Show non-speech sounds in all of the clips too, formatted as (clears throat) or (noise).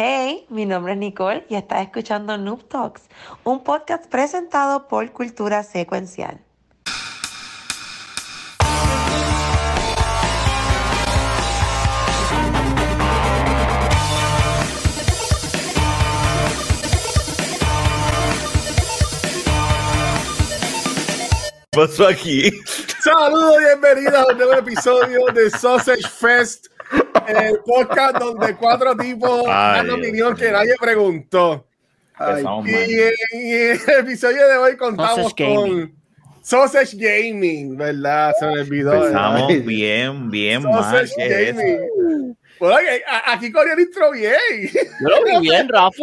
Hey, mi nombre es Nicole y estás escuchando Noob Talks, un podcast presentado por Cultura Secuencial. pasó aquí? Saludos, bienvenidos a un nuevo episodio de Sausage Fest, el podcast donde cuatro tipos Ay, dan opinión que nadie preguntó. Y mal. en, el episodio de hoy contamos Sausage con Sausage Gaming, ¿verdad? Se me olvidó. Empezamos ¿verdad? bien, bien mal. Sausage ¿qué es eso? Gaming. Bueno, aquí corrió el intro bien. Yo lo vi bien, Rafa.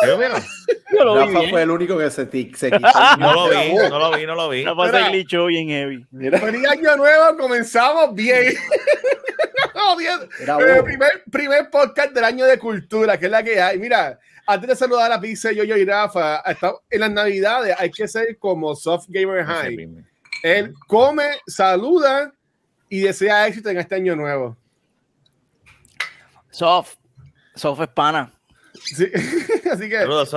Pero mira, yo lo vi Rafa bien. fue el único que se, ti- se quitó. (laughs) no lo vi, no lo vi, no lo vi. Rafa glitchó bien heavy. Mira, Feliz año nuevo, comenzamos bien. (laughs) Eh, primer, primer podcast del año de cultura, que es la que hay. Mira, antes de saludar a Pizza, yo, yo y Rafa, hasta en las navidades hay que ser como Soft Gamer High. Él come, saluda y desea éxito en este año nuevo. Soft. Soft es pana. Sí. (laughs) Así que, Saludos,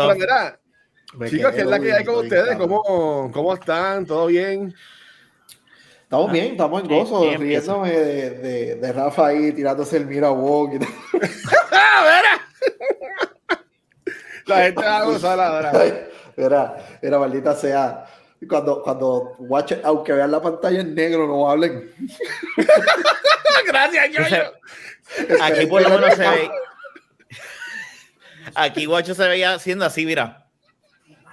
Me chicos, que es la que hay con ustedes? ¿Cómo, ¿Cómo están? ¿Todo bien? Estamos bien, estamos en gozo, Bien, bien. riéndome de, de, de Rafa ahí tirándose el mira walk y. (laughs) La gente va a gozar ahora. Era, era maldita sea. Cuando, cuando watch aunque vean la pantalla en negro, no hablen. (laughs) Gracias, yo, yo. Aquí por lo menos se ve. Aquí Guacho se veía haciendo así, mira.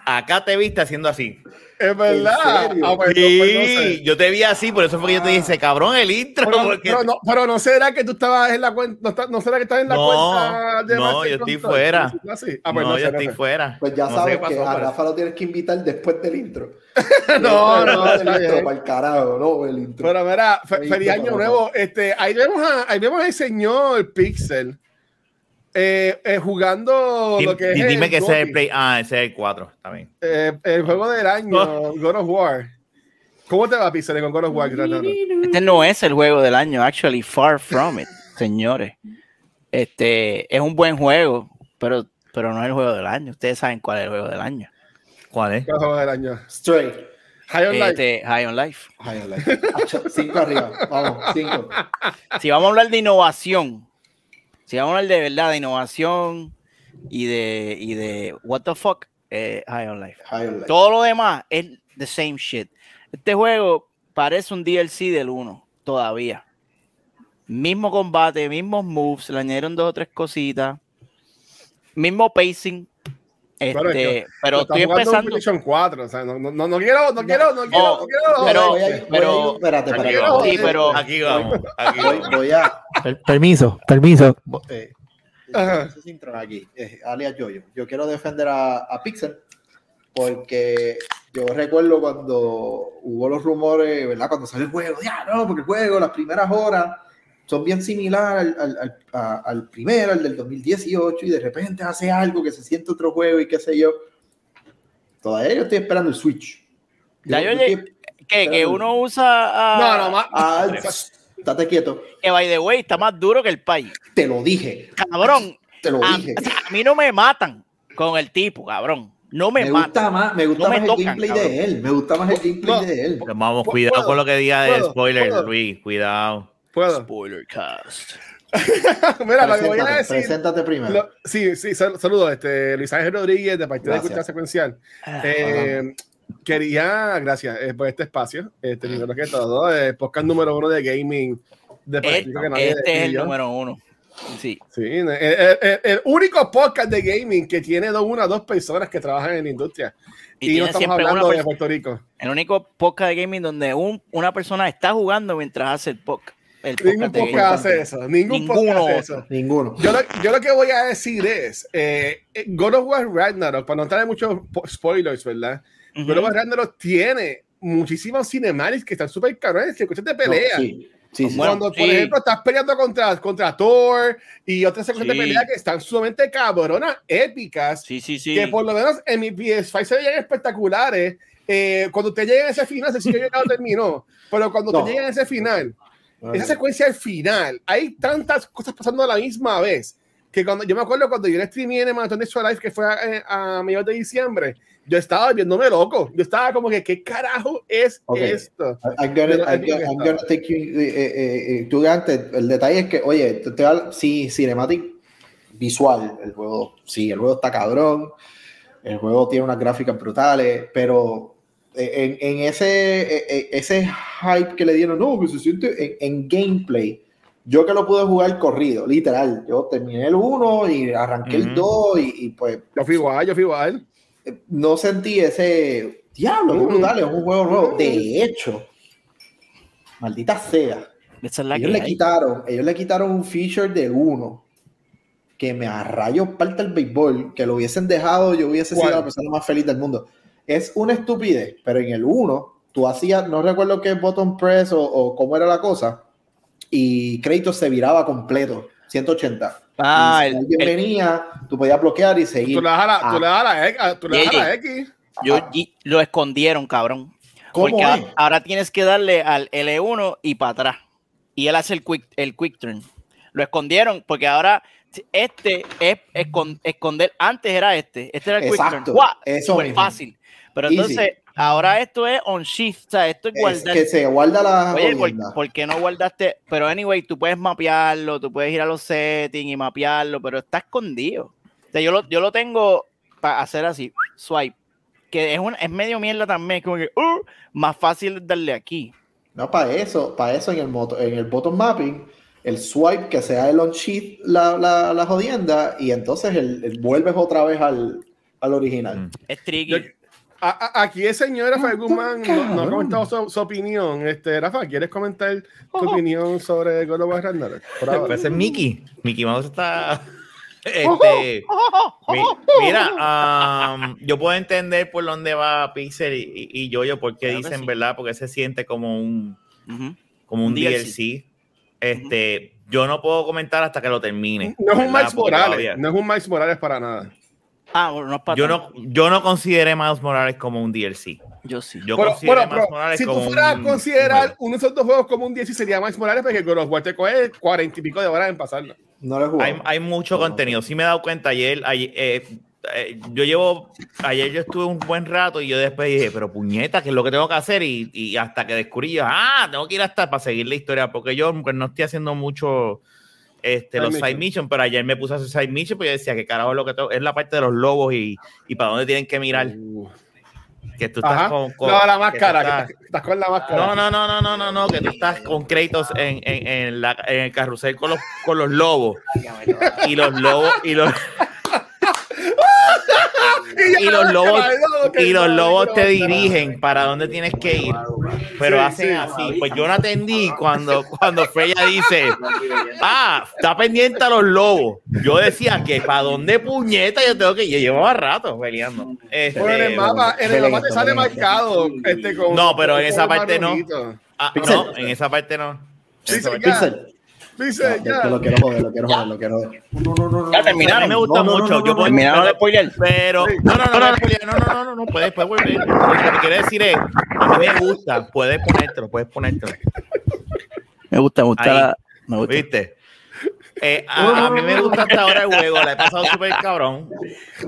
Acá te viste haciendo así. Es verdad. Ah, pues no, pues no sé. Sí, yo te vi así, por eso fue que yo te dije, cabrón, el intro. Pero, porque- pero no, pero no será que tú estabas en la cuenta, no, será que estás en la No, cuenta de no, yo estoy fuera. Ah. Ah, pues no, no, yo sé, no estoy sé. fuera. Pues ya sabes que a pero- Rafa lo tienes que invitar después del intro. (laughs) (laughs) No, no, del intro, para el carajo, no, el intro. Pero mira, feliz año nuevo. Este, ahí vemos a, ahí vemos al señor Pixel eh, eh, jugando lo que es di- dime el que ese es el Play. Ah, ese es el 4. Está bien. eh, el juego del año, God of War. ¿Cómo te va, Pixel, con God of War? Este no es el juego del año, actually, far from it, (laughs) señores. Este es un buen juego, pero, pero no es el juego del año. Ustedes saben cuál es el juego del año. ¿Cuál es? ¿Qué juego del año? Straight. High on Life. Este, High on Life. Hola. Acho, Cinco arriba. Vamos, cinco. Si vamos a hablar de innovación, si vamos a hablar de verdad de innovación y de, y de what the fuck, eh, High on Life. High on life. Todo lo demás es the same shit. Este juego parece un DLC del 1 todavía. Mismo combate, mismos moves, le añadieron dos o tres cositas. Mismo pacing. Pero es Este, pero estás estoy empezando. PlayStation 4. O sea, no, no, no, no quiero, no quiero, no quiero, no quiero. pero- pero- espérate, espérate. Sí, pero Aquí vamos. Aquí Voy, voy a. Per- permiso, permiso. Eh, aquí, eh, alias Yoyo. Yo quiero defender a, a Pixel porque yo recuerdo cuando hubo los rumores, ¿verdad? Cuando salió el juego, ya no, porque el juego, las primeras horas son bien similares al, al, al- al primero, al del 2018, y de repente hace algo que se siente otro juego y qué sé yo. Todavía yo estoy esperando el Switch. Ya yo yo llegué- estoy- que, que uno usa. a- No, no, más. Ah, (laughs) estate quieto. Que by the way está más duro que el país. Te lo dije. Cabrón. Te lo A, dije. o sea, a mí no me matan con el tipo, cabrón. No me, Me matan. gusta más, me gusta No me más el tocan, gameplay cabrón. de él. Me gusta más el gameplay No. de él. Vamos, ¿Puedo? cuidado con lo que diga de spoiler, ¿Puedo? Luis. Cuidado. Puedo. Spoiler cast. (laughs) Mira, lo que voy a Preséntate, decir. preséntate primero. lo- sí, sí, sal- saludos. Este, Luis Ángel Rodríguez, de parte de Gracias. Cultura Secuencial. Ah, Eh, quería, gracias eh, por este espacio. Este, primero que todo, eh, podcast número uno de gaming de Puerto Este, Rico que nadie este es el número uno. Sí. Sí, el, el- el- único podcast de gaming que tiene dos, una o dos personas que trabajan en la industria. Y Y, no estamos hablando de Puerto Rico. El único podcast de gaming donde un, una persona está jugando mientras hace el podcast. El Ningún podcast hace eso. Ningún Ninguno podcast hace eso. Ninguno. Yo lo, yo lo que voy a decir es, eh, eh, God of War Ragnarok, para no entrar en muchos po- spoilers, ¿verdad? Ujú. God of War Ragnarok tiene muchísimos cinematics que están súper cabrones, que escuchas de pelea. No, sí, sí, sí. Cuando, por sí. ejemplo, estás peleando contra, contra Thor y otras secuencias de pelea que están sumamente cabronas, épicas, Sí, sí, sí. que por lo menos en mi PS5 se veían espectaculares. Eh, cuando te llega a ese final, se sigue lo terminó, pero cuando No. te llega a ese final, Esa secuencia al final, hay tantas cosas pasando a la misma vez que cuando yo me acuerdo cuando yo streamé en Maratón de Live, que fue a, a, mediados de diciembre, yo estaba viéndome loco. Yo estaba como que, ¿qué carajo es Okay. esto? I'm gonna, I'm gonna- I'm gonna take you, eh, eh, eh, tú antes, el detalle es que, oye, te, te sí, cinematic visual, el juego, sí, el juego está cabrón, el juego tiene unas gráficas brutales, pero eh, en, en ese, eh, eh, ese hype que le dieron, no, que se siente en, en gameplay, yo que lo pude jugar corrido, literal, yo terminé el 1 y arranqué el Ujú. 2 y, y pues Yo fui igual, yo fui igual. no sentí ese diablo, qué Mm. brutal, es un juego nuevo. De hecho, maldita sea, Esa es la ellos que le hay. quitaron, ellos le quitaron un feature de uno que me arrayó parte del béisbol, que lo hubiesen dejado, yo hubiese ¿Cuál? sido la persona más feliz del mundo. Es una estupidez, pero en el 1, tú hacías, no recuerdo qué button press o, o cómo era la cosa, y Kratos se viraba completo, 180. Ah, y si el- alguien el- venía, tú podías bloquear y seguir. Tú le das a la, Ah. tú le das a la X. Tú le das a la Yeye. X. Yo, Ah. y lo escondieron, cabrón. ¿Cómo Porque es? a- ahora tienes que darle al L1 y para atrás. Y él hace el quick, el quick turn. Lo escondieron porque ahora este es escon- esconder. Antes era este. Este era el quick Exacto, turn. ¡Guau! eso mismo. fácil. Pero Easy. entonces, ahora esto es on shift. O sea, esto es Es guardar. que se guarda la Oye, ¿por, por qué no guardaste? Pero anyway, tú puedes mapearlo, tú puedes ir a los settings y mapearlo, pero está escondido. O sea, yo lo, yo lo tengo para hacer así, swipe. Que es, un, es medio mierda también, como que uh, más fácil darle aquí. No, para eso, para eso en el moto, en el bottom mapping, el swipe que sea el on sheet la, la, la jodienda y entonces el, el vuelves otra vez al, al original. Mm. Es tricky. Yo- A- a- aquí el señor Rafael Guzmán no, no ha comentado su, su opinión. Este, Rafa, ¿quieres comentar tu opinión sobre God of War Ragnarok? Ahora. Pues es Mickey. Mickey Mouse está. (laughs) Este, mi- mira, am, yo puedo entender por dónde va Pixel y, y, y Yoyo, porque Claro dicen, sí. ¿verdad? Porque se siente como un, como un Un DLC. DLC. Este, yo no puedo comentar hasta que lo termine. no es un. Miles Morales. todavía- No es un Miles Morales para nada. Ah, bueno, no es para Yo tanto. no, yo no consideré Miles Morales como un DLC. Yo sí. Yo Pero, bueno, pero Morales si tú fueras a un considerar juego. uno de esos dos juegos como un 10 sería Miles Morales, porque God of War te coge cuarenta y pico de horas en pasarlo. No lo he jugado. Hay, hay mucho contenido. Sí me he dado cuenta ayer, ayer, eh, eh, yo llevo, ayer yo estuve un buen rato y yo después dije, pero puñeta, ¿qué es lo que tengo que hacer? Y, y hasta que descubrí, yo, ah, tengo que ir hasta para seguir la historia, porque yo pues, no estoy haciendo mucho este, Side los mission. side mission, pero ayer me puse a hacer side mission, pues yo decía, que carajo es lo que tengo? Es la parte de los lobos y, y para dónde tienen que mirar, Uh. que tú estás Ajá. con, con- no, la que máscara. estás- que estás, estás con la máscara. no, no, no, no, no, no, no, que tú estás con Kratos en, en, en, la, en el carrusel con los, con los lobos. Y los lobos, y los, y los lobos, y los lobos te dirigen para dónde tienes que ir. Pero Sí, hacen sí. así. Pues yo no atendí cuando, cuando Freya dice, ah, está pendiente a los lobos. Yo decía que para dónde puñeta yo tengo que ir. Yo llevaba rato peleando. Este, Bueno, en el mapa, en el mapa te sale marcado. Este, con, No, pero en esa parte no. ah, no, en esa parte no. En esa parte-. Dice, ya. lo quiero joder, lo quiero joder, lo quiero joder. No, no, no, no, Ya terminaron. Me gusta No, no, no, mucho. no, yo no, puedo- Terminaron de spoiler. Pero, no, no, no, no, no, no, no, no, no, puedes, puedes volver. Lo que quiero decir es, a mí me gusta, puedes ponértelo, puedes ponértelo. Me gusta, me gusta. Me gusta. ¿Viste? Eh, (laughs) a, a mí me gusta hasta ahora el juego, la he pasado súper cabrón.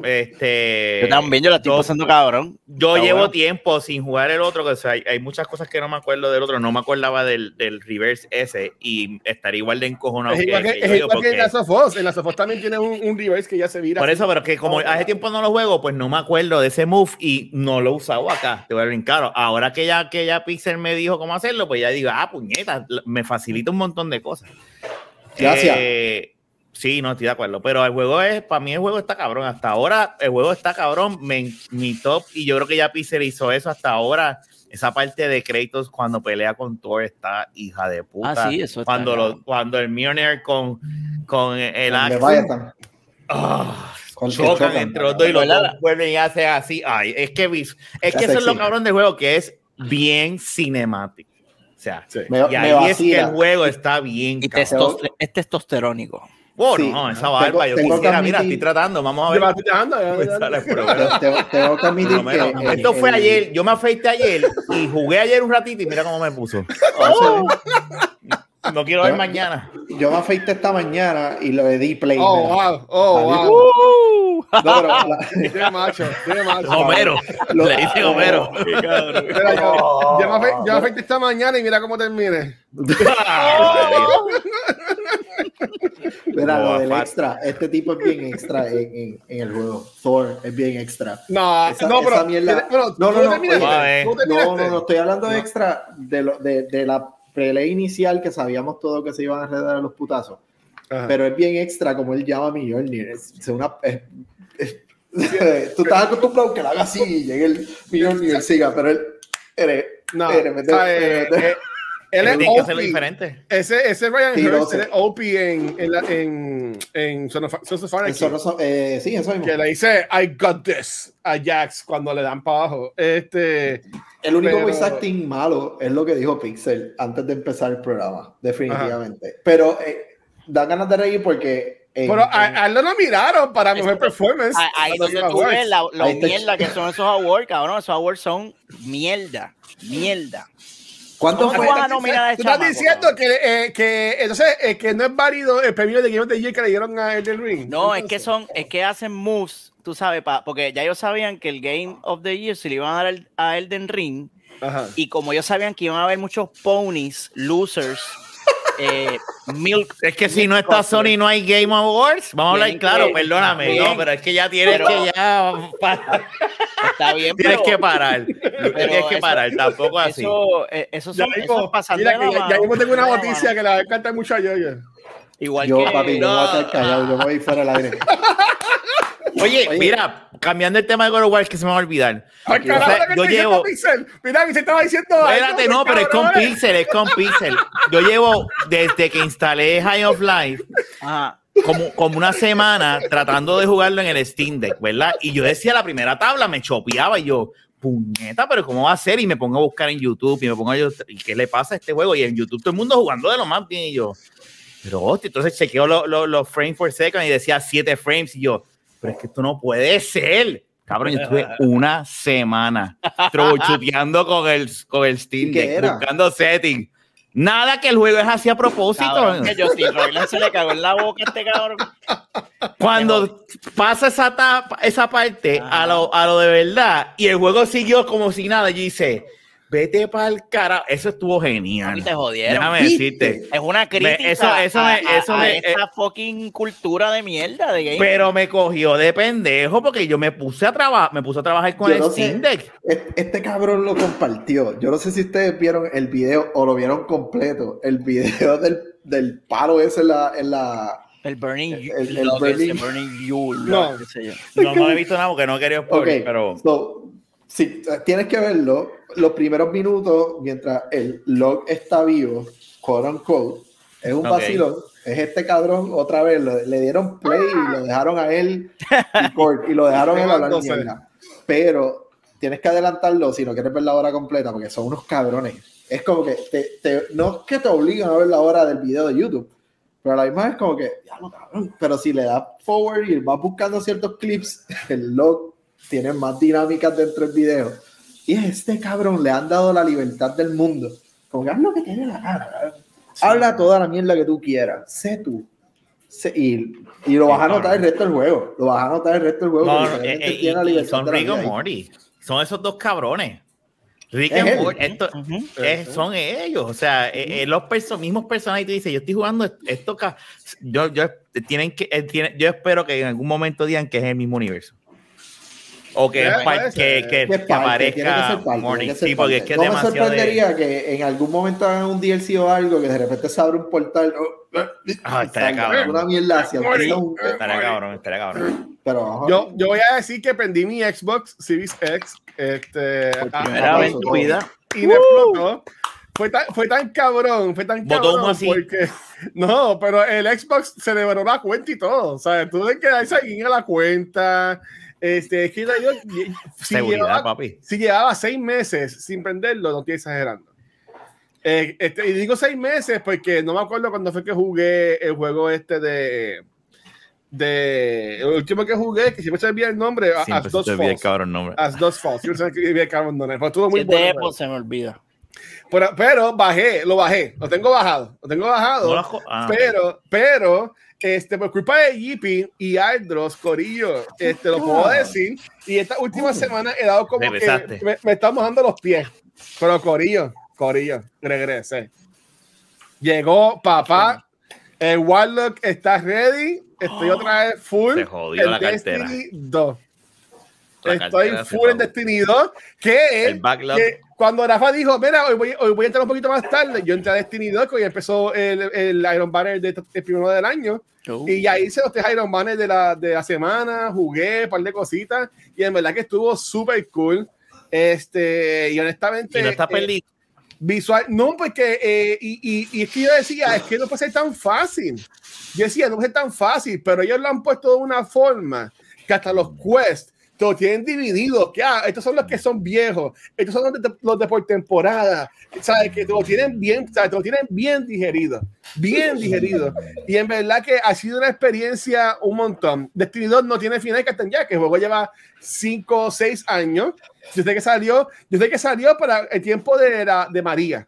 Este, Yo también, yo la estoy yo- pasando cabrón. Yo Está llevo bueno. tiempo sin jugar el otro, que o sea, hay, hay muchas cosas que no me acuerdo del otro, no me acordaba del, del reverse ese y estaría igual de encojonado Es igual que, que es igual que porque- en Last of Us. En Last of Us también tiene un, un reverse que ya se vira. Por así. eso, pero que como hace tiempo no lo juego, pues no me acuerdo de ese move y no lo he usado acá. Te voy a brincar. Ahora que ya, que ya Pixel me dijo cómo hacerlo, pues ya digo, ah, puñeta, me facilita un montón de cosas. Gracias. Eh, sí, no estoy de acuerdo. Pero el juego es, para mí el juego está cabrón. Hasta ahora el juego está cabrón. Me- mi top, y yo creo que ya Pixel hizo eso hasta ahora. Esa parte de Kratos cuando pelea con Thor está hija de puta. Ah, sí, eso está cuando, lo, cuando el Mjolnir con, con el Axe-. Ah, Con chocan chocan. entre los dos y los dos vuelven y hacen así. Ay, es que, es que eso es lo cabrón del juego, que es bien cinemático. O sea, Sí. Me, y me ahí es que el juego está bien. Y testos- es testosterónico. Oh, Sí. no, esa barba, yo tengo quisiera, mira, estoy tratando, vamos a ver. va, estoy bueno, Te- te- Tengo que admitir lo menos. que. Esto el- fue el- ayer, yo me afeité ayer y jugué ayer un ratito y mira cómo me puso. (laughs) Oh. No quiero ver mañana. Yo me afeité esta mañana y le di play. Oh, wow. Oh, wow. Uh, No, pero la- (laughs) macho, qué macho. (laughs) Homero. Lo- Le dice Homero. Mira, yo, yo me afe- yo me afeité esta mañana y mira cómo termine. (laughs) Mira, No, lo del fat. extra. Este tipo es bien extra en, en- en el juego. Thor es bien extra. No, Esa- no, pero. esa mierda- pero No, ¿tú no, no. ¿Tú No, terminaste? no, no, estoy hablando de No. extra de, lo, de, de la pelea inicial que sabíamos todos que se iban a redar a los putazos. Ajá. Pero es bien extra como él llama a Mjolnir. Es, es una, es- es- (laughs) tú estás acostumbrado que lo haga así y llegue el Mjolnir siga, pero él. Eres, No, eres, mete- o sea, eh, mete- eh, él es Tiene que hacerlo OP. diferente. Ese, ese Ryan Sí, Hurst es OP en, en, la, en, en Son of, Sons of Anarchy, son- eh, sí, eso mismo. que le dice I got this a Jax cuando le dan para abajo. Este, El único Pero- voice acting malo es lo que dijo Pixel antes de empezar el programa, definitivamente. Pero eh, da ganas de reír porque. en- pero a, en- a él no lo miraron para mejor performance. ahí- donde tú ves la, lo Ahí te- mierda que son esos awards, cabrón. Esos awards son mierda. Mierda. ¿Cuánto ¿Cómo fue? tú a nominar a Tú estás chamaco, diciendo que, eh, que entonces eh, que no es válido el premio de Game of the Year que le dieron a Elden Ring. No, es Entonces, que son, es que hacen moves, tú sabes, pa- porque ya ellos sabían que el Game of the Year se le iban a dar al- a Elden Ring, Ajá. y como ellos sabían que iban a haber muchos ponies, losers, (laughs) eh, milk. Es que si no está Sony no hay Game Awards. Vamos a hablar claro, que- perdóname. bien. No, pero es que ya tienes Pero- que ya parar. (laughs) Está bien, Tienes pero que parar. (laughs) Tienes que eso- parar, tampoco así. Eso, eh, eso Ya son, eso mismo, es pasando mira que la ya, ya mismo tengo una la noticia que le va a encantar mucho a Yoyo. Igual Yo, que papi, yo no. voy a estar callado, yo me voy fuera del aire. Oye, Oye. mira, cambiando el tema de God of War, que se me va a olvidar. Ay, o sea, que yo llevo- Pixel. Mira, que se estaba diciendo. Espérate, no, pero es con. Pixel, es con Pixel. Yo llevo desde que instalé High of Life Ajá. como, como una semana tratando de jugarlo en el Steam Deck, ¿verdad? Y yo decía la primera tabla, me chopeaba y yo, puñeta, pero ¿cómo va a ser? Y me pongo a buscar en YouTube y me pongo a yo, ¿y qué le pasa a este juego? Y en YouTube todo el mundo jugando de lo más bien y yo, pero hostia, entonces chequeo los los- los frames por second y decía 7 frames y yo, pero es que esto no puede ser. Cabrón, yo estuve (laughs) una semana trouchuteando con el, con el Steam ¿Y qué Deck, buscando settings. Nada que el juego es así a propósito. Cabrón, que Justin Roiland se le cagó en la boca a este cabrón. Cuando pasa esa, tapa, esa parte a lo, a lo de verdad y el juego siguió como si nada, yo hice, vete para el cara. Eso estuvo genial. Te jodieron. Déjame decirte. Es una crítica eso- eso a, me- a- eso a me- esta fucking cultura de mierda de game. Pero me cogió de pendejo porque yo me puse a trabajar, me puse a trabajar con Yo el no sé. Steam Deck. Este, este cabrón lo compartió. Yo no sé si ustedes vieron el video o lo vieron completo. El video (laughs) del, del palo ese en la. En la el Burning el- el- el lo que Burning- es el Burning You, No. qué sé yo. No, no he visto nada porque no quería ok, spoiler, pero so, sí, tienes que verlo. Los primeros minutos, mientras el log está vivo, quote unquote, es un Ok. vacilón. Es este cabrón, otra vez, lo- le dieron play y lo dejaron a él y, (laughs) cork, y lo dejaron él hablar mierda. Pero tienes que adelantarlo si no quieres ver la hora completa, porque son unos cabrones. Es como que te, te- no es que te obligan a ver la hora del video de YouTube, pero a la misma vez como que, ya lo cabrón. Pero si le das forward y vas buscando ciertos clips, (laughs) el log tiene más dinámicas dentro del video. Y este cabrón le han dado la libertad del mundo. Como que haz lo que dé la gana. cabrón. Habla toda la mierda que tú quieras. Sé tú. Sé- y, y lo vas a notar el resto del juego. Lo vas a notar el resto del juego. no, eh, eh, tiene la y- y libertad son Rick ahí. Morty. Son esos dos cabrones. Rick Es and. Morty, esto- es- son ellos, o sea, eh, eh, los perso- mismos personajes. Y tú dices, yo estoy jugando est- esto, ca- yo, yo, tienen que, eh, tiene- yo espero que en algún momento digan que es el mismo universo. O que, Eh, par- que, que, Que que aparezca que ser Sí, porque es que no me demasiado de- sorprendería que en algún momento hagan un DLC o algo que de repente se abre un portal. oh, Ah, estaría cabrón. Una mierda sea un- Estaría cabrón, estaría cabrón. Pero. Yo, yo voy a decir que prendí mi Xbox Series X este, Por a- Primera Ah, vez en tu vida. y me explotó. Fue tan, fue tan cabrón, fue tan Botó cabrón uno así. porque no, pero el Xbox se devoró la cuenta y todo. O sea, tuve que darse aquí a la cuenta. Este, es que yo, si, Seguridad, llevaba, papi. si llevaba seis meses sin prenderlo, no estoy exagerando. Eh, este, y digo seis meses porque no me acuerdo cuando fue que jugué el juego este de. de el último que jugué, que siempre se me olvida el nombre, As Dos te olvida el Falls. cabrón nombre. As Dos Falls. Siempre se me olvida el cabrón nombre. Pero estuvo muy bueno. se me olvida. Pero, pero bajé, lo bajé, lo tengo bajado, lo tengo bajado. No ah, pero, pero, este, por culpa de Yippee y Aldros, Corillo, este, lo puedo decir. Y esta última semana he dado como que Regresaste. me, me está mojando los pies. Pero Corillo, Corillo, regresé. Llegó papá, el Warlock está ready. Estoy (gasps) otra vez full. Se jodió en la cartera. Destiny 2. La Estoy full en. Destiny 2. Que, El backlog. que cuando Rafa dijo, mira, hoy voy, hoy voy a entrar un poquito más tarde, yo entré a Destiny 2, que hoy empezó el, el Iron Banner de, el primero del año. Uh, Y ya hice los tres Iron Banner de la, de la semana, jugué un par de cositas y en verdad que estuvo súper cool. Este, y honestamente, Y no está eh, visual, no, porque, eh, y, y, y es que yo decía, es que no puede ser tan fácil. Yo decía, no puede ser tan fácil, pero ellos lo han puesto de una forma que hasta los quests te lo tienen dividido, que ah, estos son los que son viejos, estos son los de, los de por temporada, ¿sabes? Que te lo tienen bien, ¿sabes? Te lo tienen bien digerido, bien digerido. Y en verdad que ha sido una experiencia un montón. Destiny 2 no tiene final que ya, que el juego lleva 5 o 6 años. Desde que salió, desde que salió para el tiempo de, la, de María.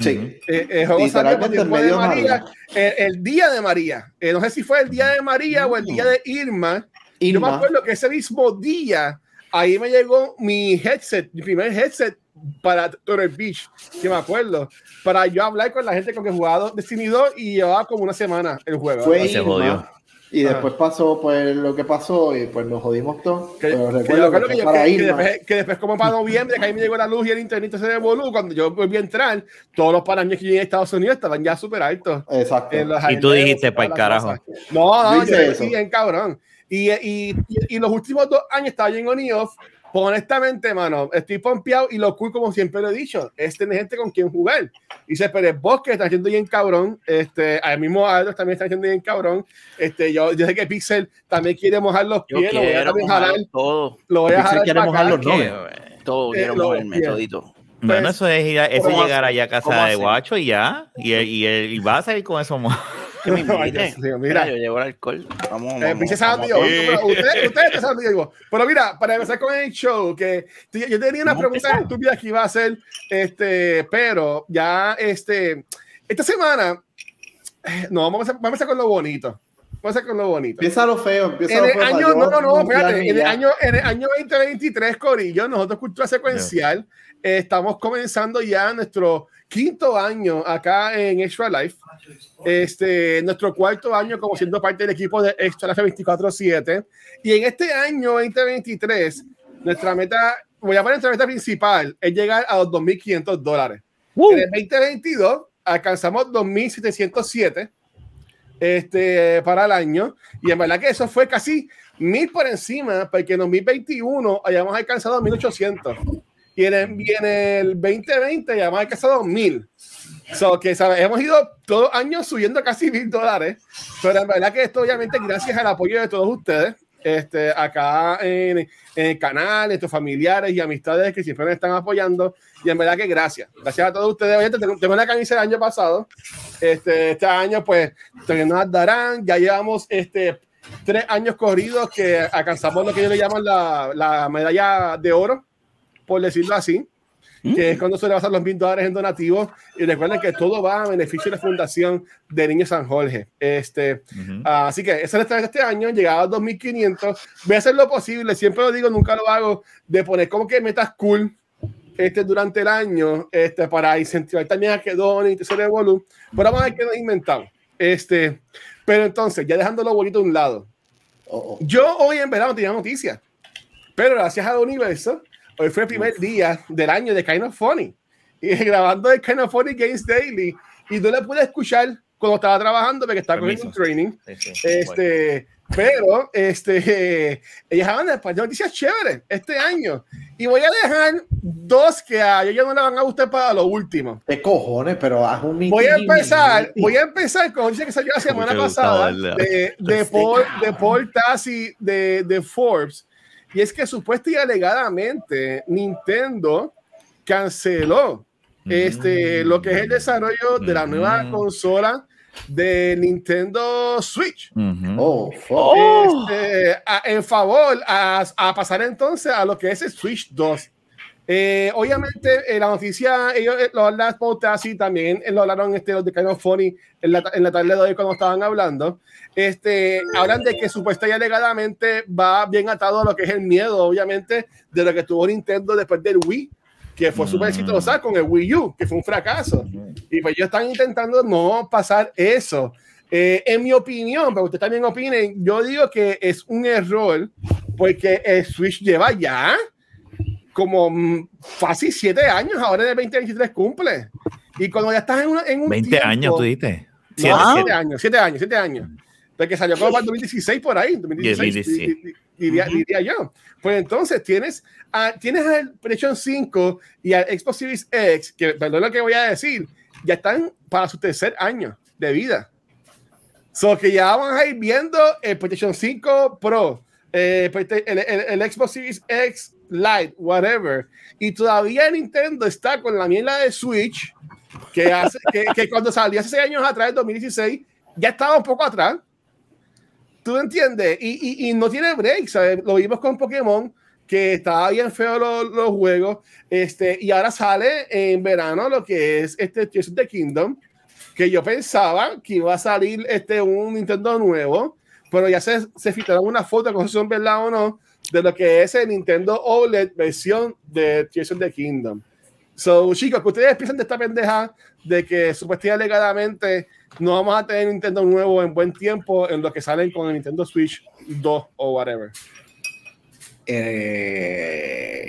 Sí. Eh, el juego salió Literalmente en tiempo de María, María. eh, el día de María. Eh, no sé si fue el día de María o el día de Irma. Y yo me acuerdo que ese mismo día, ahí me llegó mi headset, mi primer headset para Turtle Beach, que me acuerdo, para yo hablar con la gente con que he jugado Destiny 2 y llevaba como una semana el juego. Fue Se jodió. Y Ajá. después pasó pues lo que pasó y pues nos jodimos todos. Que, Pero recuerdo que, que, yo- para que- después, que después como para noviembre, que ahí me llegó la luz y el internet se devolvió, cuando yo volví a entrar, todos los paraños que llegué a Estados Unidos estaban ya súper altos. Exacto. Y tú dijiste, "Pa'l las carajo". cosas. No, no, Yo sí, bien cabrón. Y, y, y, y los últimos dos años estaba bien on y off. Pues honestamente, mano, estoy pompeado y lo cool, como siempre lo he dicho, es tener gente con quien jugar. Dice Pérez Bosque está haciendo bien cabrón. Este, al mismo Aldo también está haciendo bien cabrón. Este, yo, yo sé que Pixel también quiere mojar los yo pies. Lo voy a también mojar jalar. todo, Lo voy a Pixel jalar quiere mojar acá. los nombres. todo Eh, quiero moverme, todito. Bueno, Pues, eso es ir a, eso es ¿cómo llegar allá a ¿Cómo casa de guacho y ya. Y, y, y va a salir con eso. (laughs) Que me (laughs) Ay, invite. Dios mira, mira. yo llevo el alcohol. Vamos, Eh, vamos, vamos. yo Ustedes ustedes saben yo. Pero mira, para empezar con el show, que yo tenía una pregunta empezar. estúpida que iba a hacer, este, pero ya, este, esta semana, eh, no, vamos a, vamos a empezar con lo bonito. Vamos a empezar con lo bonito. Empieza lo feo, empieza En lo el feo. año, no, no, no, espérate, en el año, en el año 2023, Corillo, nosotros Cultura Secuencial, eh, estamos comenzando ya nuestro quinto año acá en Extra Life. Este, nuestro cuarto año como siendo parte del equipo de Extra Life 24-7. Y en este año 2023, nuestra meta, voy a poner nuestra meta principal, es llegar a los 2.500 dólares. En el 2022 alcanzamos 2.707 este, para el año. Y en verdad que eso fue casi mil por encima, porque en 2021 hayamos alcanzado 1800. Y en el, y en el 2020 hayamos alcanzado 1000. So que ¿sabes? hemos ido todos años subiendo casi mil dólares, pero en verdad que esto obviamente gracias al apoyo de todos ustedes, este, acá en, en el canal, nuestros familiares y amistades que siempre nos están apoyando, y en verdad que gracias, gracias a todos ustedes, obviamente tengo, tengo una camisa del año pasado, este, este año pues que nos darán, ya llevamos este, tres años corridos que alcanzamos lo que ellos le llaman la, la medalla de oro, por decirlo así, que es cuando se le pasan los mil dólares en donativos. Y recuerden que todo va a beneficio de la Fundación de Niños San Jorge. Este, Ujú. ah, así que esa es la estrategia de este año, llegado a 2500. Voy a hacer lo posible, siempre lo digo, nunca lo hago, de poner como que metas cool este, durante el año este, para incentivar también a que donen y se volumen. Pero vamos a ver qué nos inventamos. Este, pero entonces, ya dejando lo bonito de un lado, Oh, oh. yo hoy en verano tenía noticias, pero gracias al universo, hoy fue el primer día del año de Kind of Funny. Y (laughs) grabando el Kind of Funny Games Daily, y no le pude escuchar cuando estaba trabajando porque estaba cogiendo un training. Sí, sí. Bueno. Este, pero este, (laughs) ellas hablan de de noticias chéveres este año. Y voy a dejar dos que a ellos no le van a gustar para lo último. ¿Qué cojones? Pero haz un Voy a empezar, voy a empezar con noticia que salió la semana pasada de, de, (laughs) Paul, de Paul Tassi de, de Forbes. Y es que supuesta y alegadamente Nintendo canceló este, Mm. lo que es el desarrollo de la nueva Mm. consola de Nintendo Switch. Ujú. Oh, fuck. Este, a- en favor a, a pasar entonces a lo que es el Switch 2. Eh, obviamente, eh, la noticia, ellos eh, lo hablan así también lo hablaron este, los de Kind of Funny en la, en la tarde de hoy cuando estaban hablando. Este, hablan de que supuestamente alegadamente va bien atado a lo que es el miedo, obviamente, de lo que tuvo Nintendo después del Wii, que fue súper exitosa con el Wii U, que fue un fracaso. Y pues ellos están intentando no pasar eso. en mi opinión, pero ustedes también opinen, yo digo que es un error porque el Switch lleva ya como mm, fácil siete años, ahora el 2023 cumple. Y cuando ya estás en, una, en un 20 años, tú dices. Siete, años, siete años, siete años. Porque salió como para el 2016 por ahí, 2016, diría, diría, yo. Pues entonces tienes, a, tienes al PlayStation 5 y al Xbox Series X, que perdón lo que voy a decir, ya están para su tercer año de vida. So que ya vamos a ir viendo el PlayStation 5 Pro, eh, el, el, el, Xbox Series X Lite, whatever. Y todavía Nintendo está con la mierda de Switch, que, hace, que, que, cuando salió hace seis años atrás, en 2016, ya estaba un poco atrás. ¿Tú entiendes? Y, y, y no tiene break, ¿sabes? Lo vimos con Pokémon, que estaba bien feo los, juegos, este, y ahora sale en verano lo que es este Tears the Kingdom, que yo pensaba que iba a salir este, un Nintendo nuevo, pero ya se, se filtraron una foto, con son verdad o no, de lo que es el Nintendo OLED versión de Tears of the Kingdom. So, chicos, que ustedes piensan de esta pendeja de que supuestamente legalmente no vamos a tener Nintendo nuevo en buen tiempo en lo que salen con el Nintendo Switch 2 o whatever. Eh,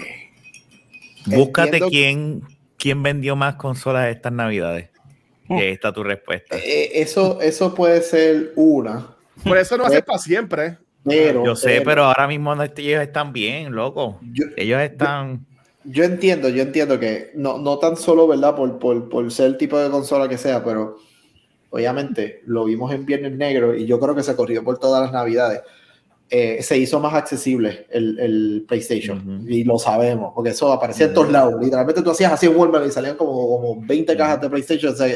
Búscate quién, quién vendió más consolas estas navidades. Oh. Esta tu respuesta. Eh, eso, eso puede ser una. Por eso no va a ser para siempre. Pero, yo sé, pero, ahora mismo ellos están bien, loco. ellos están. Yo, entiendo, yo entiendo que no, no tan solo, ¿verdad? Por, por, por, ser el tipo de consola que sea, pero obviamente lo vimos en Viernes Negro y yo creo que se corrió por todas las Navidades. Eh, se hizo más accesible el, el PlayStation y lo sabemos, porque eso aparecía en todos lados. Literalmente tú hacías así en Walmart y salían como, como 20 cajas de PlayStation. O sea,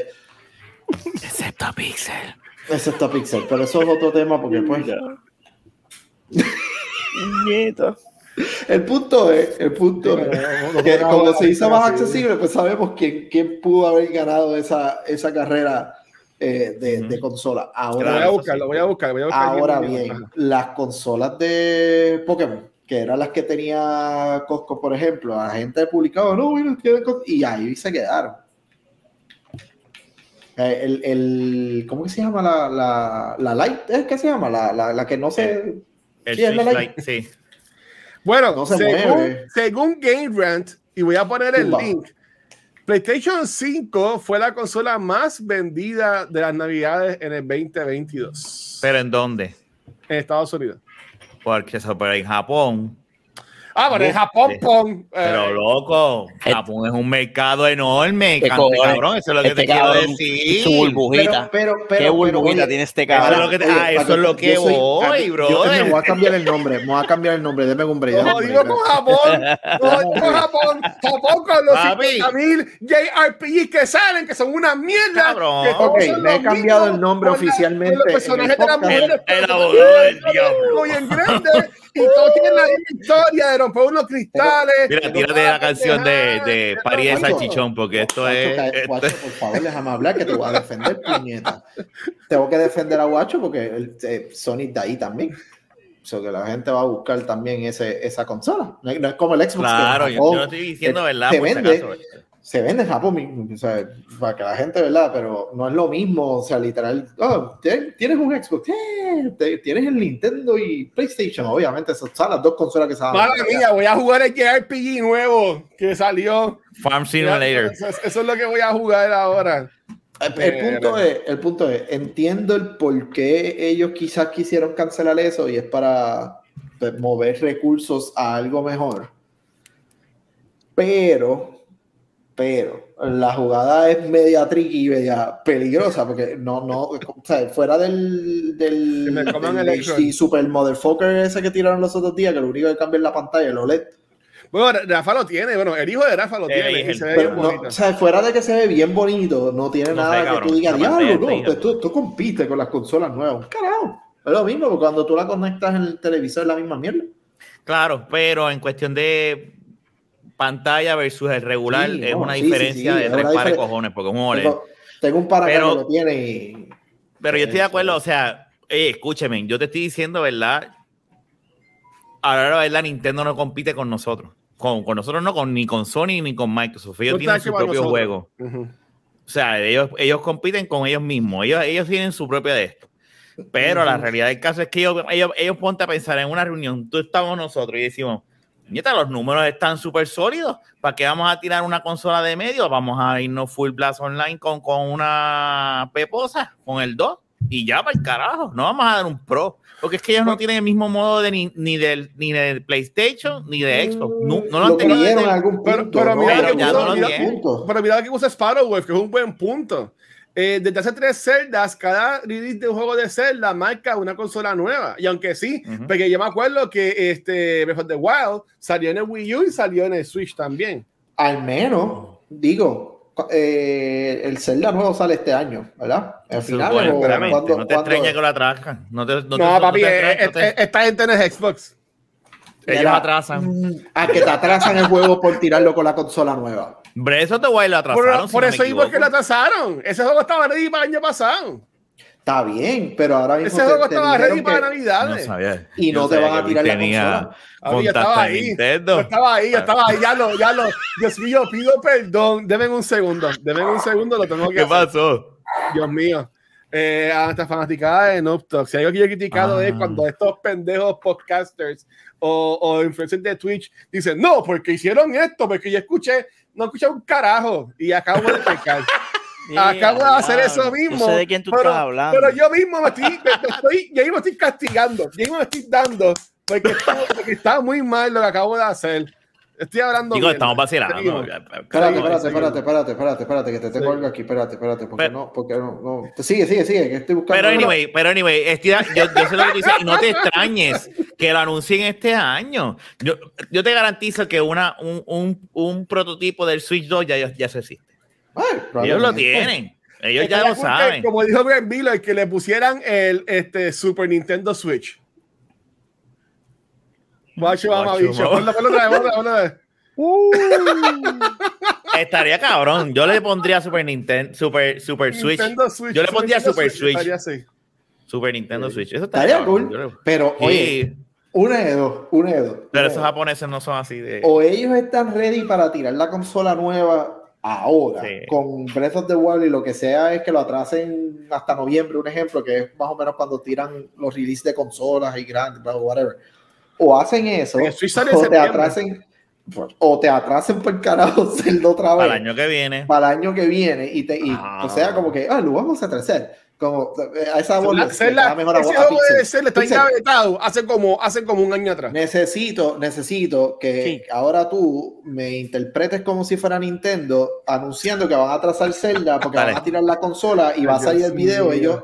Excepto Pixel. Excepto Pixel, pero eso es otro tema porque pues (laughs) el punto es, el punto que cuando se hizo más accesible, pues sabemos quién, quién pudo haber ganado esa, esa carrera eh, de, de, consola. Ahora, voy a buscar, voy a buscar, voy a buscar ahora bien, las consolas de Pokémon, que eran las que tenía Costco, por ejemplo, la gente publicaba, no, y ahí se quedaron. Eh, el, el, ¿Cómo que se llama la, la, la Light? ¿Es que se llama? La, la, la que no se sí, Bueno, según, Game Rant, y voy a poner el link, PlayStation 5 fue la consola más vendida de las navidades en el 2022. ¿Pero en dónde? En Estados Unidos. Porque eso, pero en Japón Ah, pero en Japón, pon. Pero eh, loco, Japón es un mercado enorme. cabrón, eso es lo que este te quiero decir. Su burbujita. Pero, pero, ¿Qué burbujita tiene este cabrón? Eso es lo que, ah, eso es lo que voy, bro. Yo me voy a cambiar el nombre. Me voy a cambiar el nombre. Deme un break. No, digo con Japón. (laughs) Con Japón. Japón con los 50.000 JRPGs que salen, que son una mierda. Cabrón. Ok, me he cambiado el nombre oficialmente. Los personajes de las mujeres. El abogado del diablo. Muy en grande. Y todos tienen la misma historia de romper unos cristales. Mira, tírate la canción de, de París Salchichón, porque esto es. Guacho, por favor, déjame hablar que te voy a defender, (laughs) puñeta. Tengo que defender a Guacho porque el, eh, Sony está ahí también. So que la gente va a buscar también ese, esa consola. No es como el Xbox. Claro, que yo, no estoy diciendo verdad. Te vende, se vende en Japón, o sea, para que la gente, ¿verdad? Pero no es lo mismo, o sea, literal, oh, tienes un Xbox, eh, tienes el Nintendo y PlayStation, obviamente, son las dos consolas que salen. Madre mía, voy a jugar el JRPG nuevo que salió. Farm Simulator. Eso, eso es lo que voy a jugar ahora. El, el, punto es, el punto es, entiendo el por qué ellos quizás quisieron cancelar eso y es para pues, mover recursos a algo mejor. Pero pero la jugada es media tricky y media peligrosa porque no, no, o sea, fuera del, del, del super motherfucker ese que tiraron los otros días, que lo único que cambia es la pantalla, el OLED. Bueno, Rafa lo tiene, bueno, el hijo de Rafa lo tiene. Y se ve bien no, o sea, fuera de que se ve bien bonito, no tiene no nada sé, que tú digas, diablo, no, tú, tú compites con las consolas nuevas. Carajo, es lo mismo, porque cuando tú la conectas en el televisor es la misma mierda. Claro, pero en cuestión de pantalla versus el regular Sí, es no, una sí, diferencia sí, de es tres pares de cojones, porque es un OLED. Tengo, tengo un Pero- que lo tiene y. Pero yo estoy de Eso. acuerdo, o sea, eh, escúcheme, yo te estoy diciendo, ¿verdad? Ahora, la verdad, Nintendo no compite con nosotros. Con, con nosotros no, con, ni con Sony ni con Microsoft. Ellos tienen su propio nosotros. juego. O sea, ellos, ellos compiten con ellos mismos. Ellos, ellos tienen su propia de esto. Pero la realidad del caso es que ellos, ellos, ellos ponte a pensar en una reunión. Tú estamos nosotros y decimos, nieta, los números están súper sólidos. ¿Para qué vamos a tirar una consola de medio? Vamos a irnos full blast online con, con una peposa, con el 2. Y ya para el carajo. No vamos a dar un pro. Porque es que ellos no tienen el mismo modo de ni, ni del, ni del PlayStation ni de Xbox. No, no lo han tenido desde algún Pero, punto. pero ¿no? mira Pero que no mira- pero mira que puso Sparrowwolf, que es un buen punto. Eh, desde hace tres celdas, cada release de un juego de Zelda marca una consola nueva. Y aunque sí, Ujú. porque yo me acuerdo que este Breath of the Wild salió en el Wii U y salió en el Switch también. Al menos, digo, eh, el Zelda nuevo sale este año, ¿verdad? Al final, o cuando- no te extrañes que lo atrasan. No, te, no, No, te- no papi, te eh, extrañes, eh, no te- eh, esta gente no es Xbox. ellos Mira, atrasan. A que te atrasan el juego por tirarlo con la consola nueva. Breath of the Wild lo Por, atrasaron. si por no eso mismo es que lo equivoco. atrasaron. Ese juego estaba ready para el año pasado. Está bien, pero ahora mismo Ese juego te estaba ready para que- No Navidades. sabía. Y no Yo te van a tirar la consola. Yo estaba ahí. Nintendo. Yo estaba ahí, yo estaba ahí, ya lo, ya lo. Dios mío, pido perdón. Deme un segundo, deme un segundo, lo tengo que ¿Qué hacer. pasó? Dios mío. Eh, a nuestra fanaticada de Noob Talk, si hay algo que yo he criticado Ah. es cuando estos pendejos podcasters o, o influencers de Twitch dicen, no, porque hicieron esto, porque yo escuché, no escuché un carajo y acabo de pecar. (laughs) Acabo de hacer eso mismo. No sé de quién tú pero, estás hablando. pero yo mismo me estoy, me- estoy, yo mismo estoy castigando, yo mismo me estoy dando, porque porque está muy mal lo que acabo de hacer. Estoy hablando. Mierda. estamos vacilando. Espérate, espérate, espérate, espérate, espérate, espérate, que te tengo Sí. algo aquí, espérate, espérate, porque Pero- no, porque no, no. Sigue, sigue, sigue, que estoy buscando. Pero anyway, pero anyway, estoy- yo, yo sé lo que tú dices y no te extrañes que lo anuncien este año. Yo, yo te garantizo que una, un, un, un prototipo del Switch 2 ya, ya se existe. Ay, Ellos lo tienen. Ellos ya lo saben. Como dijo Greg Miller, que le pusieran el este, Super Nintendo Switch. Guacho, Guacho, mamabicho. Ponlo, ponlo otra vez, ponlo, ponlo otra vez. (laughs) Estaría cabrón. Yo le pondría Super Nintendo, Super, Super Switch. Nintendo Switch. Yo le pondría Nintendo Super Switch. estaría así. Super Nintendo Switch. Eso estaría, cool. Le- Pero, Sí, oye, una de dos, una de dos. pero una esos dos. japoneses no son así de. O ellos están ready para tirar la consola nueva ahora, Sí. con Breath of the Wild y lo que sea es que lo atrasen hasta noviembre, un ejemplo, que es más o menos cuando tiran los releases de consolas y grandes, whatever. O hacen eso, En o te atrasen, o te atrasen por carajo (laughs) Zelda otra vez Para el año que viene. para el año que viene y, te, y Ah. o sea como que ah, lo vamos a atrasar como eh, a esa voz le- le Zelda- queda mejor a, ese juego Pixel. de Zelda está Pixel, engavetado hace como, hace como un año atrás. necesito necesito que Sí. ahora tú me interpretes como si fuera Nintendo anunciando que van a atrasar Zelda porque Dale. van a tirar la consola y va a salir Dios el video mío. ellos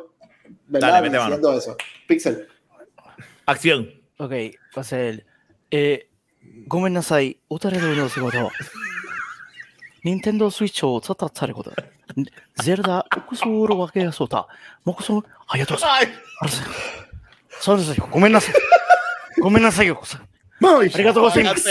¿verdad? Dale, mete mano. diciendo eso Pixel Acción. Ok, va a ser. Eh, ごめんなさい。おたれのの仕事。任天堂スイッチを使ったされこと。ゼルダ、クソールわけやそうた。もうこそ、ありがとうございます。そうですよ。ごめんなさい。ごめんなさいよ。あり Arigato gozaimasu.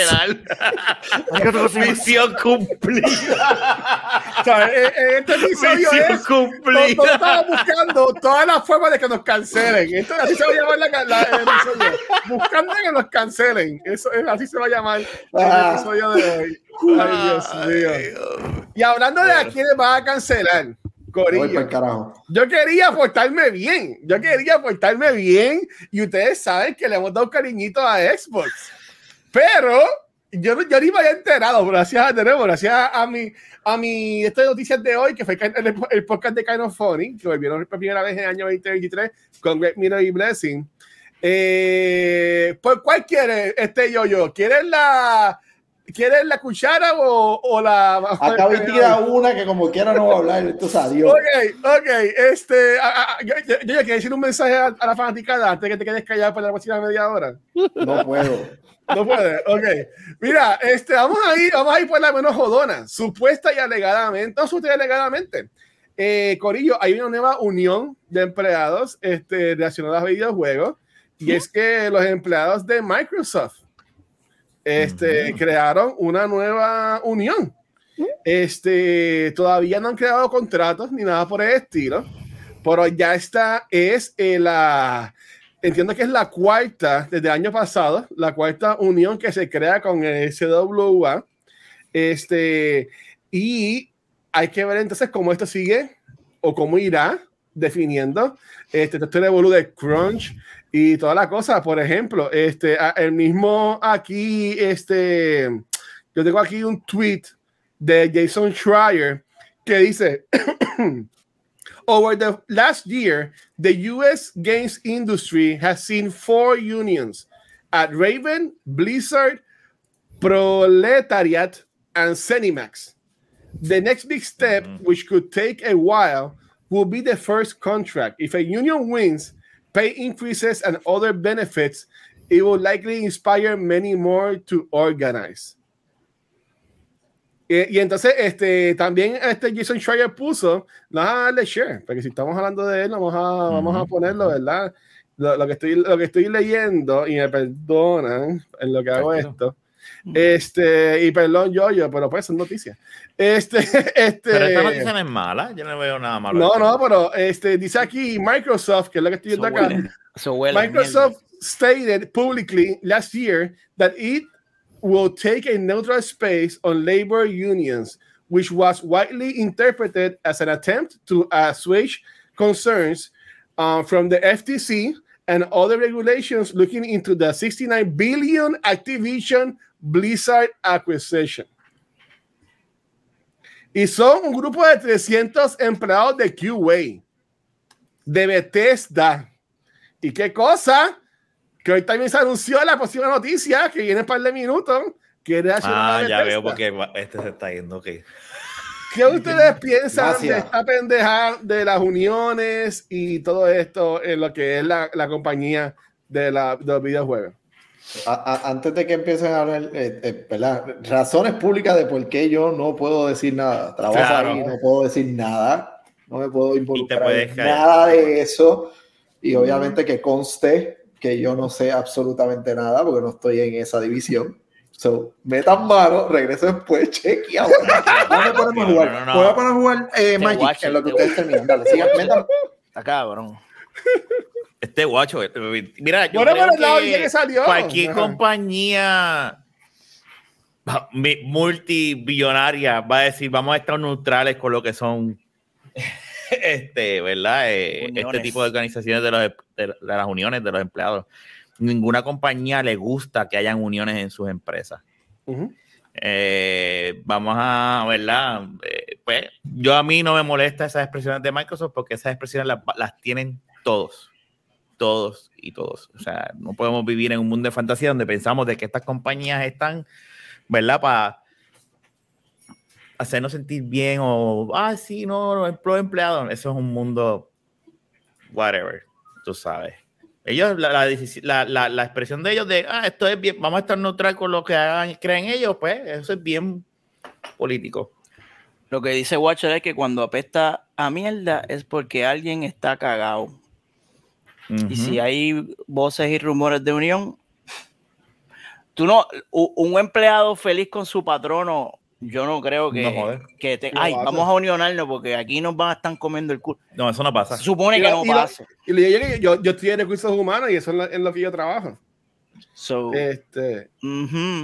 Arigato gozaimasu. Misión cumplida. (laughs) O sea, eh, eh, este episodio Misión es, cumplida. Nosotros buscando todas las formas de que nos cancelen. Esto, así se va a llamar la, la, el episodio. Buscando que nos cancelen. Eso, eh, así se va a llamar ah. el episodio de hoy. Ay, Dios mío. Y hablando de a quienes van a cancelar, Corillo. Yo quería portarme bien. Yo quería portarme bien. Y ustedes saben que le hemos dado cariñito a Xbox. Pero yo, yo ni me había enterado, gracias a tenemos, gracias a mi, a mi estas noticias de hoy, que fue el, el podcast de Kind of Funny, que volvieron por primera vez en el año 2023 con Greg Miller y Blessing. Eh, ¿Por cuál quiere este yo-yo? ¿Quieres la, ¿Quieres la cuchara o, o la.? acá (laughs) vi tira una que como quiera no va a hablar esto es adiós Ok, ok, este, a- a- yo, yo, yo quería decir un mensaje a, a la fanaticada antes de que te quedes callado por la próxima media hora. no puedo No puede, ok. Mira, este, vamos a ir, vamos a ir por la menos jodona, supuesta y alegadamente, no supuesta y alegadamente. Eh, Corillo, hay una nueva unión de empleados este, relacionados a videojuegos y es que los empleados de Microsoft este, crearon una nueva unión. Este, todavía no han creado contratos ni nada por el estilo, pero ya está, es eh, la, entiendo que es la cuarta desde el año pasado, la cuarta unión que se crea con el CWA. Este, y hay que ver entonces cómo esto sigue o cómo irá definiendo este, esto de Crunch y toda la cosa. Por ejemplo, este, el mismo aquí, este, yo tengo aquí un tweet de Jason Schreier que dice, (clears throat) over the last year, the U.S. games industry has seen four unions at Raven, Blizzard, Proletariat, and Cenimax. The next big step, mm-hmm. which could take a while, will be the first contract. If a union wins, pay increases, and other benefits, it will likely inspire many more to organize. Y, y, entonces, este, también este Jason Schreier puso, vamos a darle share, porque si estamos hablando de él, vamos a, vamos a ponerlo, ¿verdad? Lo, lo, que estoy, lo que estoy leyendo, y me perdonan en lo que hago esto, este, y perdón, yo, yo, pero pues son noticias. Este, (laughs) este. Pero esta noticia no es mala, yo no veo nada malo. No, no, pero este, dice aquí Microsoft, que es lo que estoy viendo acá. Microsoft stated publicly last year that it will take a neutral space on labor unions, which was widely interpreted as an attempt to assuage concerns uh, from the FTC and other regulations looking into the 69 billion Activision Blizzard acquisition. Y son un grupo de 300 empleados de QA, de Bethesda. ¿Y qué cosa? Que hoy también se anunció la próxima noticia, que viene un par de minutos. Que ah, ya veo porque este se está yendo, ok. ¿Qué ustedes (laughs) piensan de esta pendeja de las uniones y todo esto en lo que es la, la compañía de, la, de los videojuegos? Antes de que empiecen a hablar, eh, eh, razones públicas de por qué yo no puedo decir nada. Trabajo ahí, no puedo decir nada. No me puedo involucrar en nada de eso. Y obviamente que conste que yo no sé absolutamente nada porque no estoy en esa división. So, metan mano, regreso después, cheque ahora. Vamos a poner a jugar. Voy a a jugar eh, Magic en lo que ustedes terminan. Dale, sigan, metan. Está cabrón. Este guacho, eh, mira, yo creo que, cualquier compañía multibillonaria va a decir, vamos a estar neutrales con lo que son (laughs) este, ¿verdad? Eh, este tipo de organizaciones de, los, de, las uniones de los empleados. Ninguna compañía le gusta que hayan uniones en sus empresas. Eh, vamos a, ¿verdad? pues yo a mí no me molesta esas expresiones de Microsoft porque esas expresiones las tienen todos todos y todos. O sea, no podemos vivir en un mundo de fantasía donde pensamos de que estas compañías están, ¿verdad? Para hacernos sentir bien o, ah, sí, no, los empleados. Eso es un mundo, whatever, tú sabes. Ellos, la, la, la, expresión de ellos de, ah, esto es bien, vamos a estar neutral con lo que hagan, creen ellos, pues eso es bien político. Lo que dice Watcher es que cuando apesta a mierda es porque alguien está cagado. Y si hay voces y rumores de unión, tú no, un empleado feliz con su patrono, yo no creo que, que te, ay, vamos a unionarnos porque aquí nos van a estar comiendo el culo. No, eso no pasa. Se supone que no pasa. Y le dije yo, yo estoy en recursos humanos y eso es en lo, que yo trabajo. So, este. y,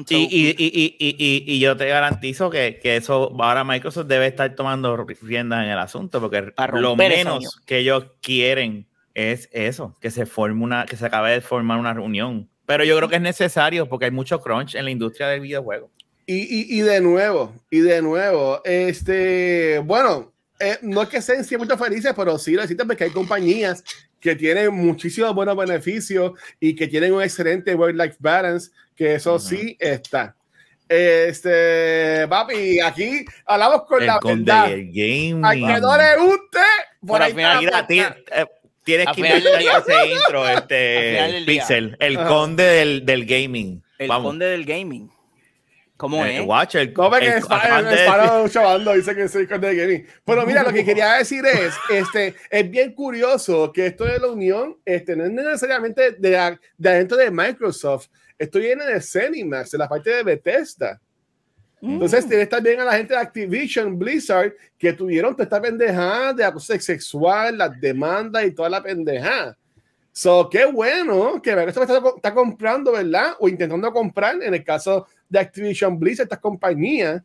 y, y, y, yo te garantizo que, que, eso ahora Microsoft debe estar tomando riendas en el asunto porque lo menos que ellos quieren es eso, que se forme una, que se acabe de formar una reunión. Pero yo creo que es necesario porque hay mucho crunch en la industria del videojuego. Y, y, de nuevo, y de nuevo, este, bueno, eh, no es que sean siempre felices, pero sí lo necesitan porque hay compañías que tienen muchísimos buenos beneficios y que tienen un excelente work-life balance, que eso sí está. Este, papi, aquí hablamos con la verdad. Game, a que no le guste, por ahí final, Tienes que inventar ese intro, este Pixel, el conde del, del, gaming. El conde del gaming. ¿Cómo eh, es? Watch, el, ¿Cómo es que es (laughs) chavando? Dice que soy conde del gaming. Pero mira, lo que quería decir es, este, es bien curioso que esto de la unión, este, no es necesariamente de, de adentro de Microsoft, esto viene de Cenimax, de la parte de Bethesda. Mm. Entonces, tienes también a la gente de Activision, Blizzard, que tuvieron toda esta pendejada de acoso sexual, las demandas y toda la pendejada. So, qué bueno que Microsoft está, está comprando, ¿verdad? O intentando comprar, en el caso de Activision Blizzard, estas compañías.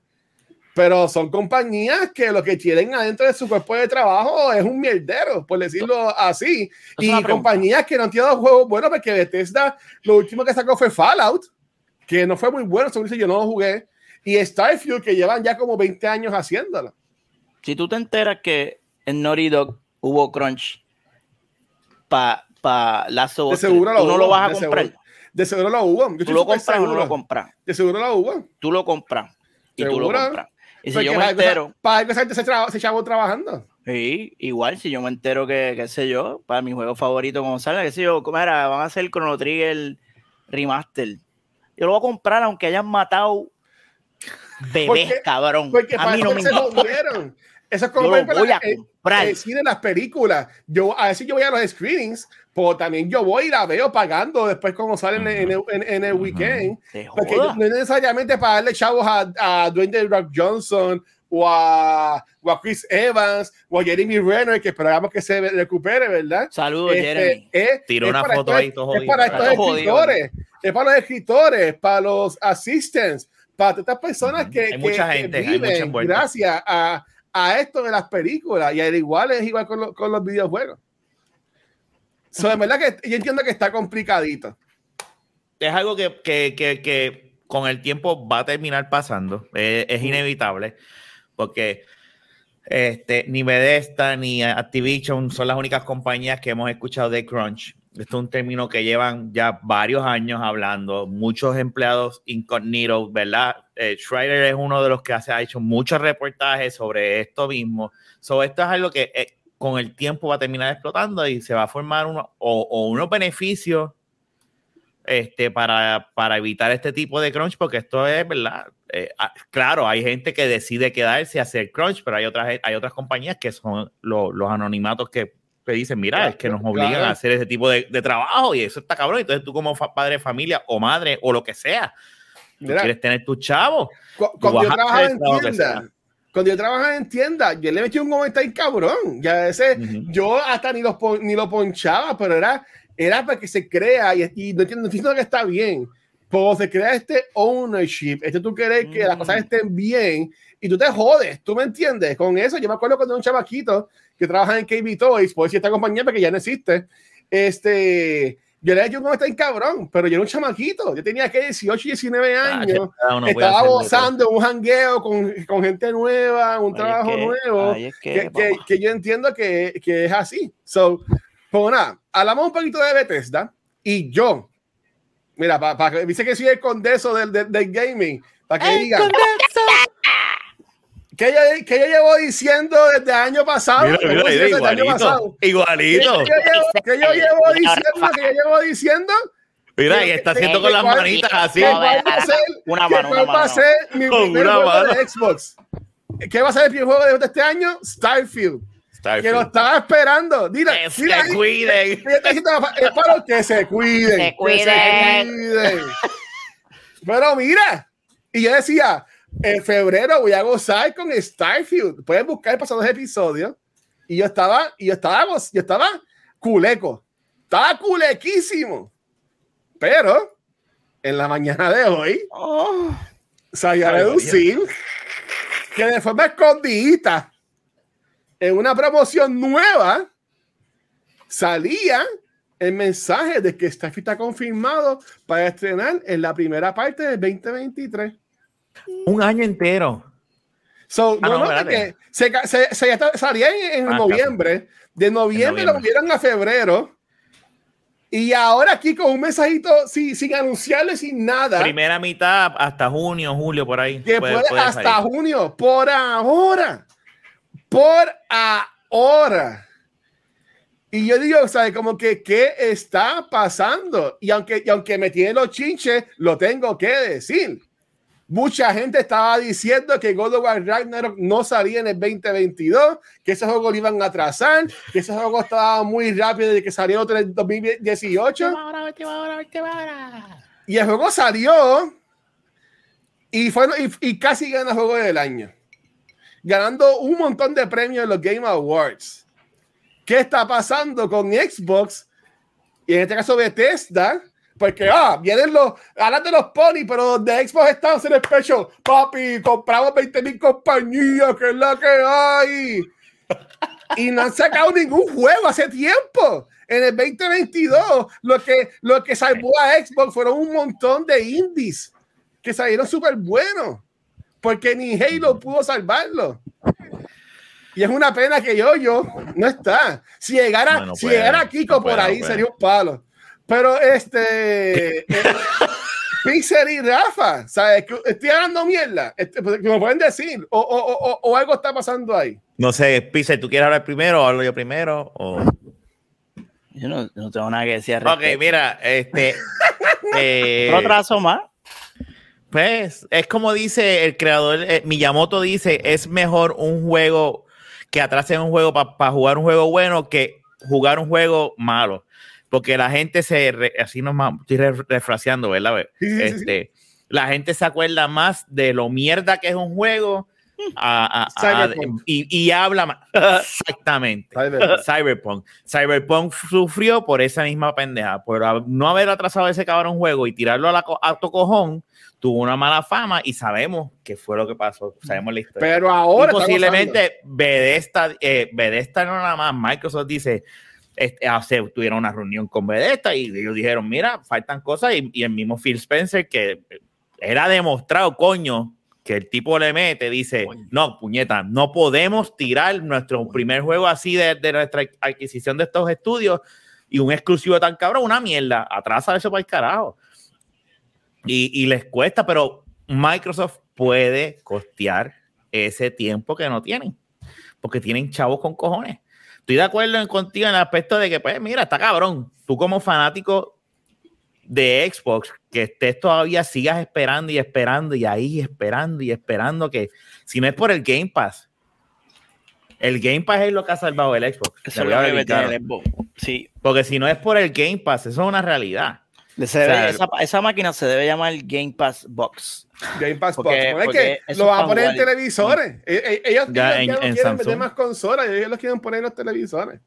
Pero son compañías que lo que tienen adentro de su cuerpo de trabajo es un mierdero, por decirlo así. Es Y compañías que no han tirado juegos buenos, porque Bethesda, lo último que sacó fue Fallout, que no fue muy bueno, según dice yo no lo jugué. Y Starfield, que llevan ya como 20 años haciéndolo. Si tú te enteras que en Naughty Dog hubo crunch para pa Last of De seguro 3, lo tú no lo vas a de comprar. seguro. De seguro lo hubo. Yo ¿Tú lo compras o no lo compras? De seguro lo hubo. Tú lo compras. Y tú lo compras. Y si Porque yo me para entero, Para algo esa gente se, traba- se chavo trabajando. sí, igual, si yo me entero que, qué sé yo, para mi juego favorito como salga, qué sé yo, como era, van a hacer Chrono Trigger Remaster. Yo lo voy a comprar aunque hayan matado bebés, Porque- cabrón. Porque a para mí no me se importa. jodieron. Eso es como Yo lo voy a el- comprar. el cine, las películas. Yo, a veces yo voy a los screenings, pero también yo voy y la veo pagando después como salen en, el- en- en el Ujú. weekend. Te Porque joda. no es necesariamente para darle chavos a, a Dwayne The Rock Johnson o a, o a Chris Evans o a Jeremy Renner, que esperamos que se recupere, ¿verdad? Saludos, Este, Jeremy. es- Tiró es una foto estos- ahí, todo Es jodido. para estos Todo jodido. escritores, es para los escritores, para los assistants, para todas estas personas que, Hay que- mucha gente, viven gracias a, a esto de las películas. Y al igual es igual con, lo- con los videojuegos. So, en verdad que yo entiendo que está complicadito. es algo que, que, que, que con el tiempo va a terminar pasando. Eh, es inevitable. Porque este, ni Bethesda ni Activision son las únicas compañías que hemos escuchado de Crunch. Esto es un término que llevan ya varios años hablando. Muchos empleados incógnitos, ¿verdad? Eh, Schreider es uno de los que hace, ha hecho muchos reportajes sobre esto mismo. So, esto es algo que eh, con el tiempo va a terminar explotando y se va a formar uno, o, o unos beneficios este, para, para evitar este tipo de crunch, porque esto es verdad. Eh, ah, claro, hay gente que decide quedarse a hacer crunch, pero hay otras, hay otras compañías que son lo- los anonimatos que, que dicen, mira, Claro, es que nos obligan claro. a hacer ese tipo de, de trabajo y eso está cabrón. Entonces tú como padre de familia o madre o lo que sea, tú Mira, quieres tener tus chavos. cu- cuando yo a trabajaba en tienda, cuando yo trabajaba en tienda, yo le metí un comentario cabrón. Ya ese, Ujú. yo hasta ni lo, pon- ni lo ponchaba, pero era, era para que se crea y, y no entiendo, no entiendo que está bien. Pero se crea este ownership, este tú quieres que las Mm. cosas estén bien y tú te jodes, ¿tú me entiendes? Con eso, yo me acuerdo cuando era un chamaquito que trabaja en KB Toys, por decir esta compañía porque ya no existe, este, yo le he hecho un comentario cabrón, pero yo era un chamaquito, yo tenía que 18, 19 Ah, años. uno puede Estaba gozando un jangueo con, con gente nueva, un Ahí es trabajo que- nuevo, ahí es que, que, que- yo entiendo que, que es así. So, pues nada, hablamos un poquito de Bethesda y yo, mira, para que dice que soy el condeso del, del, del gaming, para que digan que yo, que yo llevo diciendo desde el año pasado, Mira, mira, mira, el año pasado, igualito, que igualito. yo llevo, que yo llevo diciendo, que yo llevo diciendo Mira, y está haciendo con las ¿Cuál- manitas así. cuál va a ser, una mano, cuál una va a mano. ser mi Con primer juego mano. de Xbox. ¿Qué va a ser el primer juego de este año? Starfield. Que lo Starfield. estaba esperando. Mira, Que mira se ahí. cuiden. Ella Es para que se cuiden. Se que cuiden. cuiden. Pero mira, y yo decía, en febrero voy a gozar con Starfield. Pueden buscar el pasado episodios. Y yo estaba, y yo estaba, yo estaba culeco. Estaba culequísimo. Pero en la mañana de hoy Oh, salió a reducir que de forma escondidita en una promoción nueva salía el mensaje de que Starfield está confirmado para estrenar en la primera parte del 2023. Un año entero. So, Ah, no, no, no, que se, se- se salía en, Ah, noviembre. De noviembre, En lo noviembre. movieron a febrero. Y ahora aquí con un mensajito sin, sin anunciarle, sin nada. Primera mitad hasta junio, julio, por ahí. Puede- puede hasta salir. junio, por ahora, por ahora. Y yo digo, ¿sabes? Como que, ¿qué está pasando? Y aunque, y aunque me tiene los chinches, lo tengo que decir. Mucha gente estaba diciendo que God of War Ragnarok no salía en el 2022, que ese juego lo iban a atrasar, que ese juego estaba muy rápido de que salió en el 2018. Y el juego salió y, fue, y, y casi gana el juego del año. Ganando un montón de premios en los Game Awards. ¿Qué está pasando con Xbox? Y en este caso Bethesda, porque, ah, vienen los, hablan de los pony, pero de Xbox están en especial. Papi, compramos 20 mil compañías, que es la que hay. Y no han sacado ningún juego hace tiempo. En el 2022, lo que, lo que salvó a Xbox fueron un montón de indies que salieron súper buenos. Porque ni Halo pudo salvarlo. Y es una pena que yo, yo no está. Si llegara, no si puede, llegara Kiko no por ahí, sería un palo. Pero este. eh, Pixel y Rafa, ¿sabes? Que Estoy hablando mierda. Este, pues, me pueden decir. O, o, o, o algo está pasando ahí. No sé, Pixel, ¿tú quieres hablar primero o hablo yo primero? O... Yo no, no tengo nada que decir. al Ok, respecto. mira, este. (laughs) eh, Otro trazo más. Pues es como dice el creador, eh, Miyamoto dice, es mejor un juego que atrasen un juego para jugar un juego bueno que jugar un juego malo. Porque la gente se, re- así nomás, estoy re- refraseando, ¿verdad? Sí, sí, sí, sí. Este, La gente se acuerda más de lo mierda que es un juego (laughs) a- a- a- y, y habla más. (laughs) Exactamente. Cyberpunk. Cyberpunk. Cyberpunk sufrió por esa misma pendeja, por no haber atrasado ese cabrón juego y tirarlo a la a tu cojón, tuvo una mala fama y sabemos qué fue lo que pasó, sabemos la historia. Pero ahora. Y posiblemente Bethesda, eh, Bethesda no nada más, Microsoft dice, este, hace, tuvieron una reunión con Bethesda y ellos dijeron, mira, faltan cosas y, y el mismo Phil Spencer que era demostrado, coño, que el tipo le mete, dice, no, puñeta, no podemos tirar nuestro primer juego así de, de nuestra adquisición de estos estudios y un exclusivo tan cabrón, una mierda, atrasa eso para el carajo. Y, y les cuesta, pero Microsoft puede costear ese tiempo que no tienen, porque tienen chavos con cojones. Estoy de acuerdo en, contigo en el aspecto de que, pues, mira, está cabrón. Tú como fanático de Xbox, que estés todavía sigas esperando y esperando y ahí esperando y esperando que, si no es por el Game Pass, el Game Pass es lo que ha salvado el Xbox. Eso voy a el Xbox. Sí. Porque si no es por el Game Pass, eso es una realidad. Se debe- O sea, esa, esa máquina se debe llamar Game Pass Box. Game Pass Porque- Box. Es que lo van a poner en televisores. E- e- Ellos, Ya ellos en- ya no en quieren Samsung. meter más consolas, ellos los quieren poner en los televisores.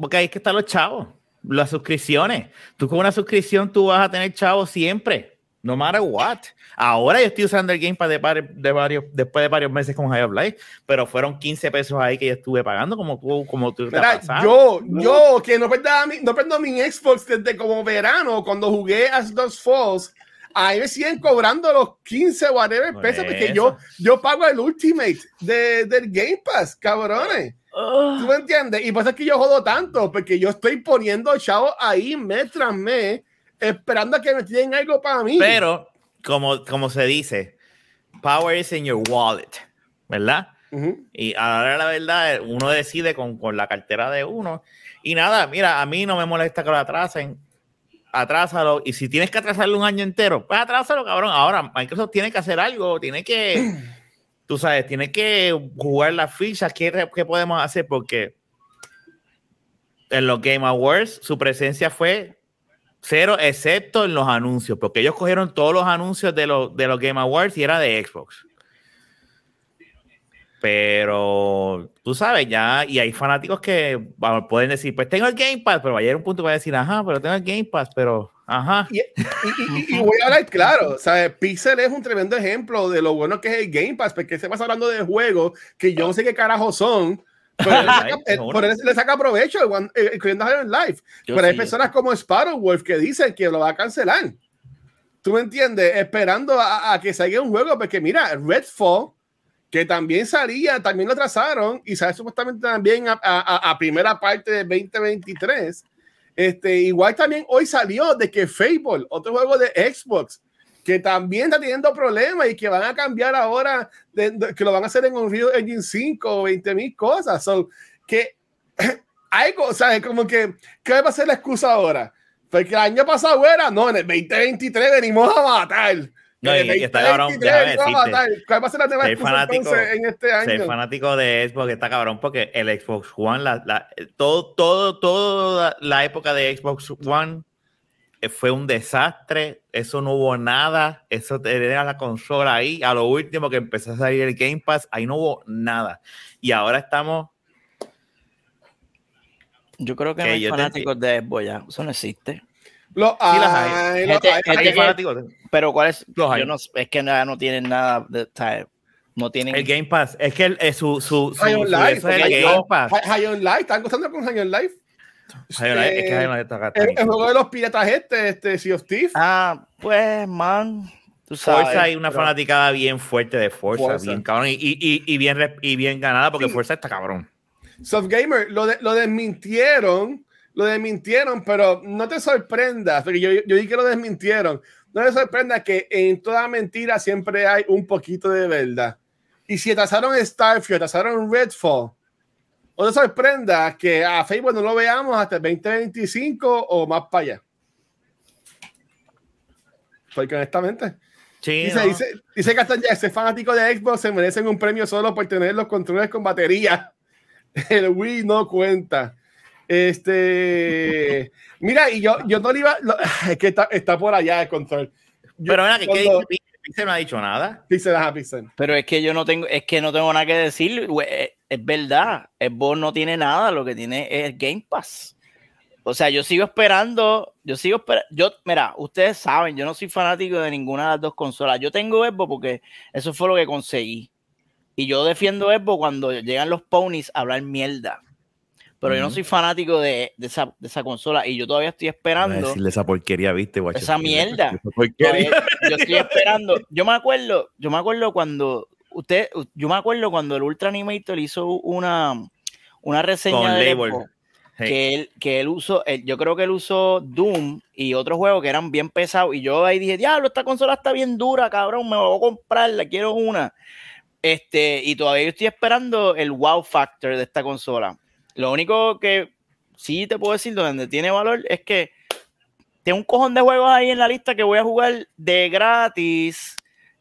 Porque ahí es que están los chavos, las suscripciones. Tú con una suscripción tú vas a tener chavos siempre, no matter what. Ahora yo estoy usando el Game Pass de, par- de varios, después de varios meses con High of Life, pero fueron 15 pesos ahí que yo estuve pagando como tú, como tú Mira, yo, yo, que no perdía mi, no perdí mi Xbox desde como verano, cuando jugué As Dust Falls, ahí me siguen cobrando los 15 whatever Por pesos, porque yo, yo pago el Ultimate de, del Game Pass, cabrones. ¿Tú me entiendes? Y pasa es que yo jodo tanto, porque yo estoy poniendo chavos ahí mes tras mes, esperando a que me tiren algo para mí. Pero, como, como se dice, power is in your wallet, ¿verdad? Ujú. Y ahora la verdad, uno decide con, con la cartera de uno. Y nada, mira, a mí no me molesta que lo atrasen. Atrásalo. Y si tienes que atrasarlo un año entero, pues atrásalo, cabrón. Ahora, Microsoft tiene que hacer algo, tiene que, (clears throat) tú sabes, tiene que jugar las fichas. ¿Qué, qué podemos hacer? Porque en los Game Awards su presencia fue cero, excepto en los anuncios, porque ellos cogieron todos los anuncios de los, de los Game Awards y era de Xbox. Pero tú sabes, ya, y hay fanáticos que pueden decir, pues tengo el Game Pass, pero va a llegar un punto que va a decir, ajá, pero tengo el Game Pass, pero ajá. Y, y- y- y voy a hablar claro, ¿sabes? Pixel es un tremendo ejemplo de lo bueno que es el Game Pass, porque se pasa hablando de juegos que yo no sé qué carajo son, pero él, saca, por él le saca provecho eh, incluyendo Higher Life. Yo pero hay sí, personas como Sparrow Wolf que dicen que lo va a cancelar. ¿Tú me entiendes? Esperando a, a que salga un juego, porque mira, Redfall, que también salía, también lo trazaron y sale supuestamente también a, a- a primera parte de 2023. Este, igual también hoy salió de que Fable, otro juego de Xbox, que también está teniendo problemas y que van a cambiar ahora, de- de- que lo van a hacer en Unreal Engine 5 o 20 mil cosas. So, que (clears throat) algo, ¿sabes? Como que, ¿qué va a ser la excusa ahora? Porque el año pasado era, no, en el 2023 venimos a matar. No, y- y está cabrón, 2023 déjame venimos a decirte, matar. ¿Cuál va a ser la excusa fanático- en este Ser año? fanático de Xbox está cabrón porque el Xbox One, la, la- todo, todo, toda la época de Xbox One fue un desastre, eso no hubo nada, eso era la consola ahí, a lo último que empezó a salir el Game Pass, ahí no hubo nada. Y ahora estamos... Yo creo que, no hay fanáticos de Xbox ya, eso no existe. Lo hay, pero ¿cuál es? Yo no, es que nada, no tienen nada de, no tienen el Game Pass. Es que el, es su, su, su, on Life, es el Game Pass. High on Life, ¿están gozando con High on Life? Es que High on Life está el, el, juego de los piratas este, este Sea of Thieves. Ah, pues, man. Tú sabes, Forza hay una fanaticada bien fuerte de Forza, bien cabrón, y, y, y, bien, y bien ganada porque Forza está cabrón. Soft Gamer, lo, de, lo desmintieron, lo desmintieron, pero no te sorprendas, porque yo, yo dije que lo desmintieron. No te sorprendas que en toda mentira siempre hay un poquito de verdad. Y si atrasaron Starfield, atrasaron Redfall, no sorprenda que a Facebook no lo veamos hasta el 2025 o más para allá. Porque honestamente. Sí, dice, dice, dice Castañeda, ese fanático de Xbox se merecen un premio solo por tener los controles con batería. (laughs) El Wii no cuenta. Este, mira, y yo, yo no le iba, (sighs) es que está, está por allá el control. Pero mira, que Pixel no ha dicho nada. Pixel, a Pixel. Pero es que yo no tengo, es que no tengo nada que decir. Es verdad, Xbox no tiene nada, lo que tiene es Game Pass. O sea, yo sigo esperando, yo sigo esperando, yo, mira, ustedes saben, yo no soy fanático de ninguna de las dos consolas. Yo tengo Xbox porque eso fue lo que conseguí. Y yo defiendo Xbox cuando llegan los ponies a hablar mierda. Pero yo no soy fanático de, de, esa, de, esa, consola y yo todavía estoy esperando. Decirle esa porquería, viste, guacho. Esa mierda. yo estoy esperando. Yo me acuerdo, yo me acuerdo cuando usted, yo me acuerdo cuando el Ultra Animator hizo una, una reseña de que él, que él usó, yo creo que él usó Doom y otros juegos que eran bien pesados. Y yo ahí dije, diablo, esta consola está bien dura, cabrón, me voy a comprarla, quiero una. Este, y todavía estoy esperando el wow factor de esta consola. Lo único que sí te puedo decir donde tiene valor es que tengo un cojón de juegos ahí en la lista que voy a jugar de gratis.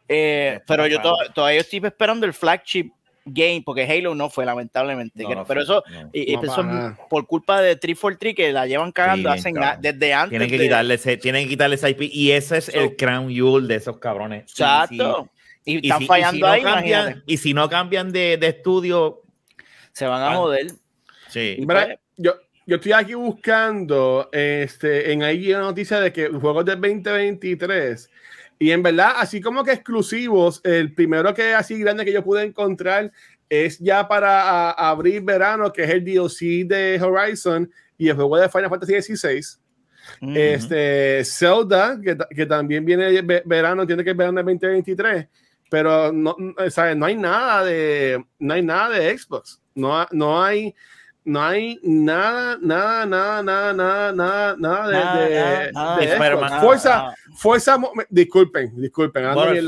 Eh, pero yo todavía estoy esperando el flagship game, porque Halo no fue, lamentablemente. pero eso, y, por culpa de 343 que la llevan cagando desde antes. Tienen que, quitarle ese, tienen que quitarle ese IP y ese es el crown jewel de esos cabrones. Exacto. Y, están fallando ahí. y si no cambian de, de estudio, se van a joder. Sí. Pues, yo, yo estoy aquí buscando este, en ahí una noticia de que juegos del 2023 y en verdad, así como que exclusivos, el primero que así grande que yo pude encontrar es ya para abrir verano, que es el DLC de Horizon y el juego de Final Fantasy XVI. Este Zelda, que, que, también viene verano, tiene que es verano del 2023, pero no, ¿sabes? no hay nada de no hay nada de Xbox. No, no hay no hay nada, nada, nada, nada, nada, nada, de, de, Fuerza, Fuerza, disculpen, disculpen,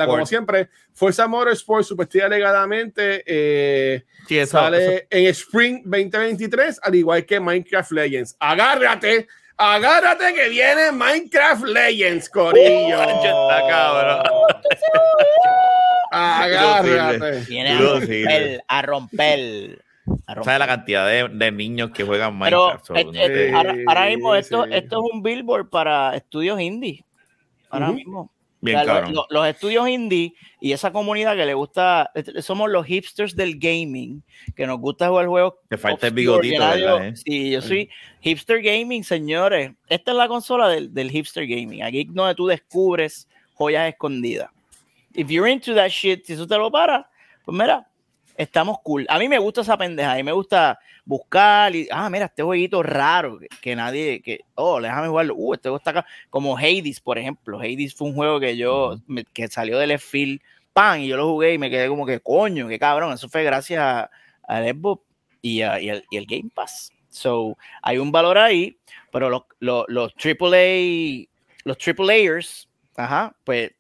como siempre, Fuerza Motorsport, supuestamente alegadamente, eh, sale en Spring 2023, al igual que Minecraft Legends. Agárrate, agárrate que viene Minecraft Legends, Corillo. (laughs) (laughs) agárrate. Viene a romper, a romper. ¿Sabes la cantidad de, de, niños que juegan Minecraft? Pero, eh, eh, ahora, mismo esto, esto es un billboard para estudios indie. Ahora mismo. Bien, los, estudios indie y esa comunidad que le gusta, somos los hipsters del gaming, que nos gusta jugar juegos. Te falta el bigotito, ¿verdad? Eh? Sí, yo soy hipster gaming, señores. Esta es la consola del, del hipster gaming. Aquí es donde tú descubres joyas escondidas. If you're into that shit, si eso te lo para, pues mira, estamos cool. A mí me gusta esa pendeja, a mí me gusta buscar y, ah, mira, este jueguito raro que, nadie, que, oh, déjame jugarlo, uh, este juego está acá, como Hades, por ejemplo. Hades fue un juego que yo, que salió del Field, pan, y yo lo jugué y me quedé como que, coño, qué cabrón, eso fue gracias al Xbox y, y, el, y, el, Game Pass. So, hay un valor ahí, pero los, los, los AAA, los AAAers, ajá, pues,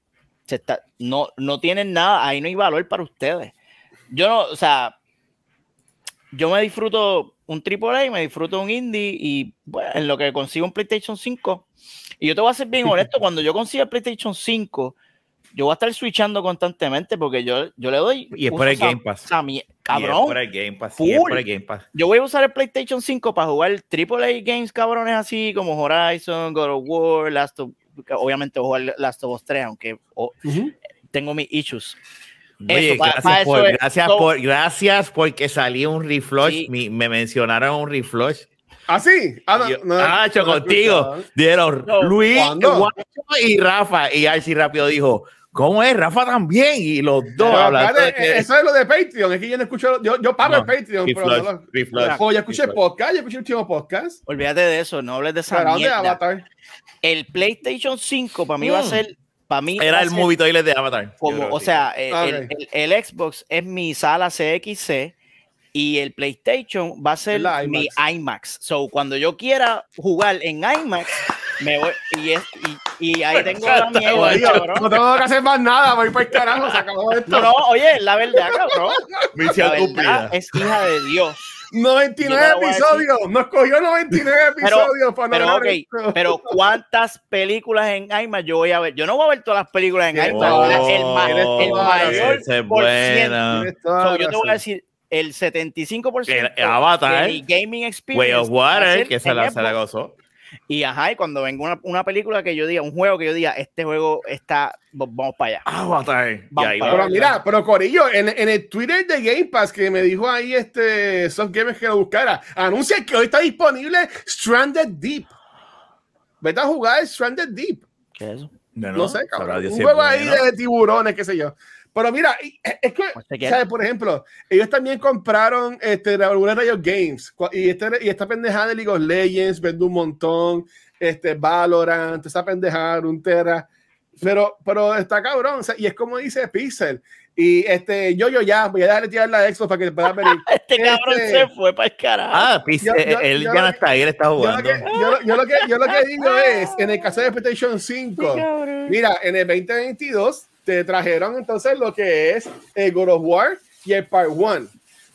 se está, no, no tienen nada, ahí no hay valor para ustedes yo no, o sea, yo me disfruto un AAA, me disfruto un indie y bueno, en lo que consigo un PlayStation 5. Y yo te voy a ser bien honesto, (laughs) cuando yo consiga el PlayStation 5, yo voy a estar switchando constantemente porque yo, yo le doy. Y es por el Game Pass. a mi- Y es cabrón. por el Game Pass. y es por el Game Pass. Yo voy a usar el PlayStation 5 para jugar AAA games cabrones así como Horizon, God of War, Last of obviamente voy a jugar Last of Us 3, aunque oh, tengo mis issues. Oye, Eso, pa- gracias, por, gracias, so- por, gracias porque salí un reflush. Sí. Mi- me mencionaron un reflush. ¿Ah, sí? Ah, no, Yo- no, ah, yo no he contigo. Dieron No, Luis, y Rafa. Y Archie rápido dijo: ¿Cómo es? Rafa también. Y los dos espérate, que- Eso es lo de Patreon. Es que yo no escucho. Yo, yo pago No, el Patreon, pero reflush, no lo- reflush, Oh, ya escuché reflush. podcast, ya escuché el último podcast. Olvídate de eso, no hables de. El PlayStation 5 para mí va a Mm. ser para mí Era el movie toilet de Avatar. Como, o sea, el, Ah, el- ok. el- el Xbox es mi sala CXC y el PlayStation va a ser la mi IMAX. IMAX. So, cuando yo quiera jugar en IMAX, me voy y, es, y, y ahí tengo la mierda, no tengo que hacer más nada, voy para el carajo, se acabó esto. No, no, oye, la verdad, cabrón. Misión La verdad cumplida. es hija de Dios. 99 Yo te voy a episodios, nos cogió 99 Pero- episodios para no Pero, hablar ok, esto. pero ¿cuántas películas en IMAX yo voy a ver? Yo no voy a ver todas las películas en IMAX. la- el, ma- el mayor es por ciento. buena. So, yo te voy a decir, el 75% El Avatar, de mi gaming Way experience of va a Water, que se la, se la gozó. Y ajá, y cuando venga una, una película que yo diga, un juego que yo diga, este juego está, vamos para allá. Y Vamos ahí para va. Pero mira, pero Corillo, en, en el Twitter de Game Pass que me dijo ahí este Soft Games que lo buscara, anuncia que hoy está disponible Stranded Deep. Vete a jugar Stranded Deep. ¿Qué es eso? No, No, sé, sabrá cabrón. Un juego ahí bueno. de tiburones, qué sé yo. Pero mira, y- es que, Pues. ¿sabes? Por ejemplo, ellos también compraron este, la alguna Riot Games y, este, y esta pendejada de League of Legends vende un montón, este, Valorant, esa pendejada, Runeterra. Pero, pero está cabrón, o sea, y es como dice Pixel. Y este, yo, yo ya, voy a dejarle tirar la Xbox para que pueda (laughs) venir. Este cabrón Este- se fue para el carajo. Ah, Pis- Yo- yo- él yo ya no está ahí, él está Yo lo, jugando. que, yo, lo- yo lo que, yo lo que digo (laughs) es, en el caso de PlayStation 5, mira, en el 2022 te trajeron entonces lo que es el God of War y el Part 1.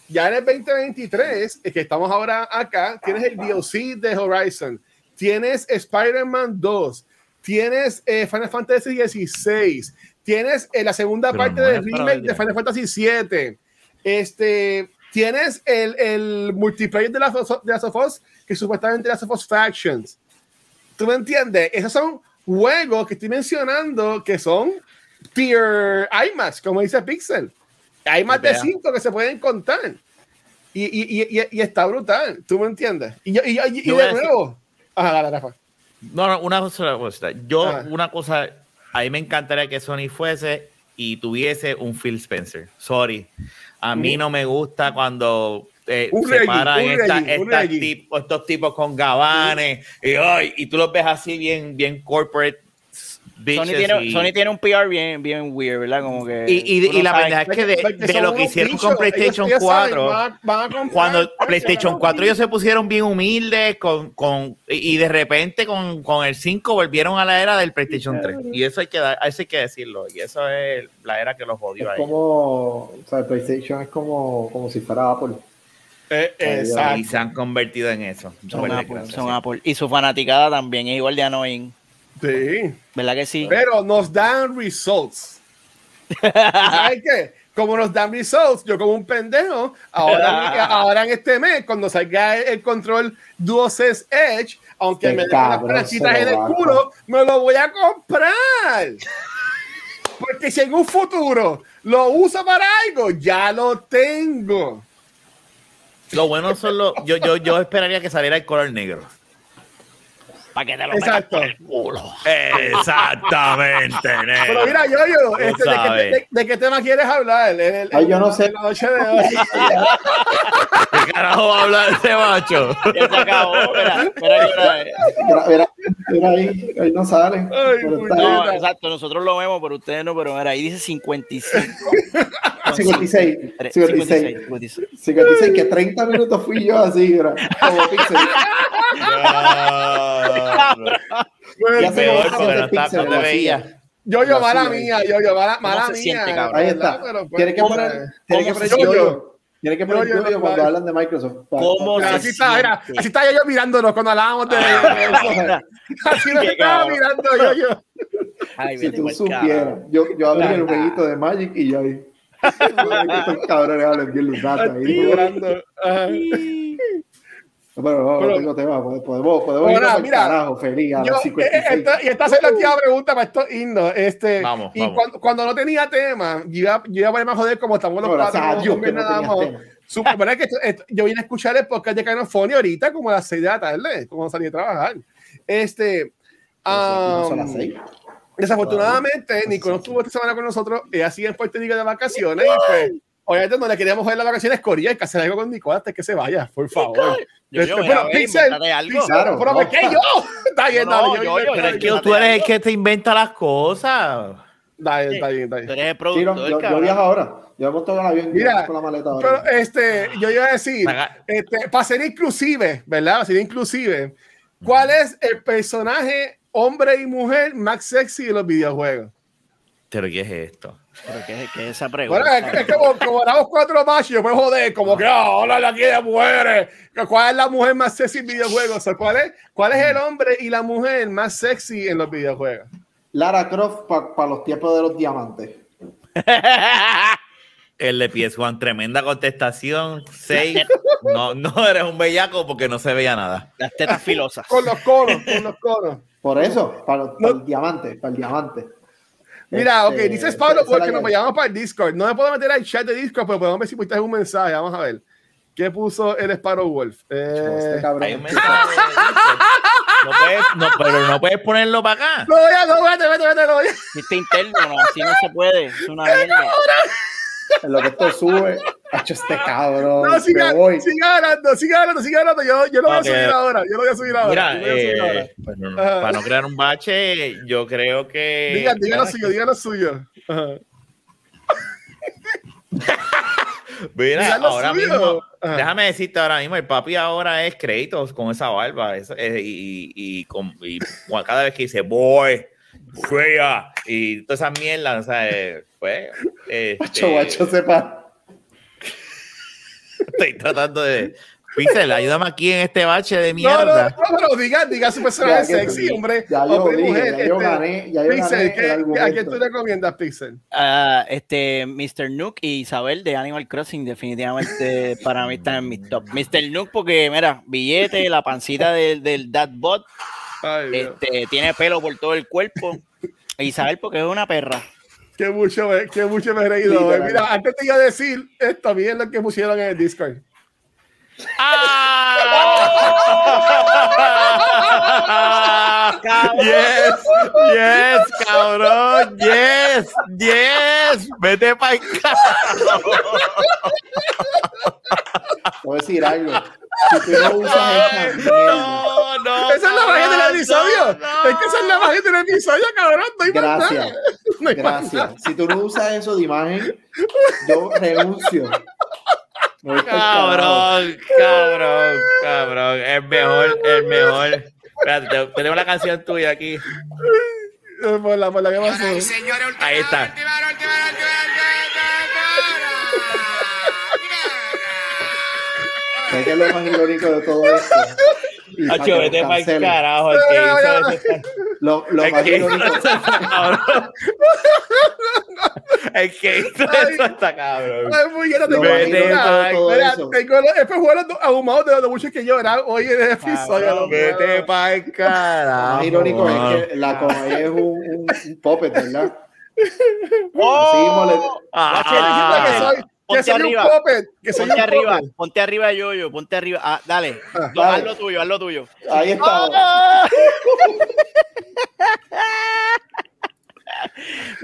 Ya en el 2023, es que estamos ahora acá, tienes el DLC de Horizon, tienes Spider-Man 2, tienes eh, Final Fantasy 16, tienes eh, la segunda Pero parte no del remake de. Final Fantasy 7. Este, tienes el, el multiplayer de las de of Us, que supuestamente Last of Us Factions. ¿Tú me entiendes? Esos son juegos que estoy mencionando que son tier IMAX, como dice Pixel. Hay más de cinco que se pueden contar. Y, y, y, está brutal, ¿tú me entiendes? Y, de nuevo. Ajá, dale, Rafa. No, no, una sola cosa. Yo, Ah. una cosa, a mí me encantaría que Sony fuese y tuviese un Phil Spencer. Sorry. A mí no me gusta cuando eh, se paran esta- estos tipos con gabanes y, ay, y tú los ves así bien, bien corporate. Sony tiene, y- Sony tiene un PR bien, bien weird, ¿verdad? Como que. Y, y, la verdad es que de, lo que hicieron bichos, con PlayStation ellos- ellos saben, 4, van a- van a comprar, cuando PlayStation van a 4 ellos se pusieron bien humildes con, con, y y de repente con, con el 5 volvieron a la era del PlayStation 3. Y eso hay que, dar- eso hay que decirlo. Y eso es la era que los jodió a Es ellos. como, o sea, el PlayStation es como, como si fuera Apple. Eh, exacto. Y se han convertido en eso. Son. Apple. Y su fanaticada también es igual de annoying. Sí. ¿Verdad que sí? Pero nos dan results. ¿Sabes qué? Como nos dan results, yo como un pendejo, ahora, (laughs) ahora en este mes, cuando salga el, control DualSense Edge, aunque Qué me den las planchitas en lo el culo, me lo voy a comprar. Porque si en un futuro lo uso para algo, ya lo tengo. Lo bueno son los. Yo, yo, yo esperaría que saliera el color negro. Para que te lo Exacto. por el culo. Exactamente, Pero mira, yo, yo, este, ¿de, qué, de- de qué tema quieres hablar? En el- Ay, yo no sé. la noche de hoy. ¿Qué carajo va a hablar ese macho? Ya se acabó. Espera, espera, espera. Mira, mira, mira ahí, ahí no sale. Ay. No, exacto, nosotros lo vemos, pero ustedes no, pero mira, ahí dice 55. 56, 56. 56, 56. 56, que 30 minutos fui yo así, mira, como Pixel. Bueno, Ya porque no, está, no te veía. Yo, yo, mala mía, yo, yo, mala, mala mía. siente? Ahí está. Pero, pues, Tiene que ¿cómo poner, se- tiene que poner yo, yo. Tiene que poner Yo, yo, cuando hablan de Microsoft. ¿Cómo así está, mira, así está yo mirándonos cuando hablábamos de (laughs) así (laughs) nos estaba mirando yo, yo. (laughs) Ay, Si tú supieras, yo, yo abrí el jueguito de Magic y yo ahí. Estos cabrones hablan bien los datos ahí. Pero no, Pero- no tengo tema. Podemos, podemos, mira, carajo, feliz. A Yo, las eh, 56. esta- y esta es la última pregunta para estos himnos. Este, Vamos, y vamos. Cuando, cuando no tenía tema, yo iba, yo iba a ponerme a joder como estamos los hombres que no nada tenías más. tema. Super, ¿verdad que esto- esto- yo vine a escuchar el podcast de Canofoni ahorita, como a las 6 de la tarde, como salí a trabajar. Este, No son um, las seis. desafortunadamente, Nico no estuvo esta semana con nosotros, ella sigue en Puerto Rico de vacaciones y pues, obviamente no le queríamos joder las vacaciones Corea, hay que hacer algo con Nico antes que se vaya, por favor. Yo, yo, ve, Pixel, Claro, pero no. ¿por qué yo? (laughs) Está bien, No, dale, yo, yo, Pero es que yo- tú eres el que te inventa las cosas. Dale, está bien, está bien. Tú eres el Sí, no, productor, yo, yo viajo ahora. Monto en el avión Mira, con la maleta ahora. Pero este, yo iba a decir, este, para ser inclusive, ¿verdad? Para ser inclusive, ¿cuál es el personaje hombre y mujer más sexy de los videojuegos? Pero ¿qué es esto? Pero ¿qué, qué es esa pregunta? Bueno, es, es como, como éramos cuatro machos, yo puedo joder, como que, ah, hola, aquí de mujeres. ¿Cuál es la mujer más sexy en videojuegos? O sea, ¿cuál, es, ¿Cuál es el hombre y la mujer más sexy en los videojuegos? Lara Croft para los tiempos de los diamantes. (laughs) El de PS1, tremenda contestación. 6. No, no eres un bellaco porque no se veía nada. Las tetas filosas. Con los coros, con los coros. Por eso, para, los- No. para el diamante, para el diamante. Mira, ok, Este, dices Pablo porque nos que- vayamos para el Discord. No me puedo meter al chat de Discord, pero podemos ver si pusiste un mensaje. Vamos a ver. ¿Qué puso el Sparrow Wolf? Eh, Este cabrón. Hay un mensaje. No puedes, no, pero no puedes ponerlo para acá. No, ya, no, vete, vete, vete, no, ya. Este interno, no, así no se puede. Es una (laughs) mierda. En lo que esto sube, ha hecho este cabrón. No, sigue, me voy. sigue hablando, sigue hablando, sigue hablando. Yo, yo lo voy a subir ahora. Yo lo voy a subir ahora. Mira, subir eh, pues para no crear un bache, yo creo que. Diga, diga lo suyo, diga lo suyo. (laughs) Mira, ahora suyo. mismo, Ajá. déjame decirte ahora mismo, el papi ahora es créditos con esa barba. y, y, con- y cada vez que dice boy, fea, y todas esas mierdas, o sea, eh, pues. este, Guacho, guacho, sepa. Estoy tratando de. Pixel, ayúdame aquí en este bache de No, no, mierda. no, pero diga, diga su personaje Ya que- sexy, hombre. Ya yo hombre dije, mujer. ya yo este, gané, ya yo Pixel, gané ¿qué- el ¿a quién tú recomiendas, Pixel? Ah, este, Mr. Nook y Isabel de Animal Crossing definitivamente para mí están en mi top. Mr. Nook porque, mira, billete, la pancita del, del Dadbot, Dios. este, tiene pelo por todo el cuerpo. Isabel porque es una perra. Qué mucho, me- qué mucho me he reído. Literal. Mira, antes te iba a decir esto, bien lo que pusieron en el Discord. (laughs) Yes, yes, cabrón, yes, yes, vete para el Voy a decir algo. Si tú no usas (laughs) esta mierda, No, no. Esa es la magia del cabrón, episodio. Es que esa es la magia del episodio, cabrón. No hay más Gracias. (laughs) No gracias. Si tú no usas eso de imagen, yo renuncio. Carajo. Cabrón, cabrón, cabrón. El mejor, el mejor. Espérate, te- tenemos la canción tuya aquí. Por la, por la que pasó. Ahí está. ¿Sabes qué es lo más irónico de todo esto? Para Hacho, lo vete para el carajo. El que hizo ese- Lo, lo el más que hizo irónico. eso está cabrón. El que hizo eso está cabrón. Ay, muy bien, tengo, Lo Vete mira, pa'l- todo mira, eso. tengo los espejuelos ahumados de los muchos que lloran hoy en el episodio. Cabrón, Vete para el Lo carajo. más irónico es que la Comay es un, un, un puppet, ¿verdad? ¡Oh! (laughs) Así mole- Ah, Que soy, que Ponte soy arriba. un puppet. Que Ponte un arriba, puppet. ponte arriba, Yoyo, ponte arriba. Ah, dale, Ah, No, dale. haz lo tuyo, haz lo tuyo. Ahí está. Watch (laughs)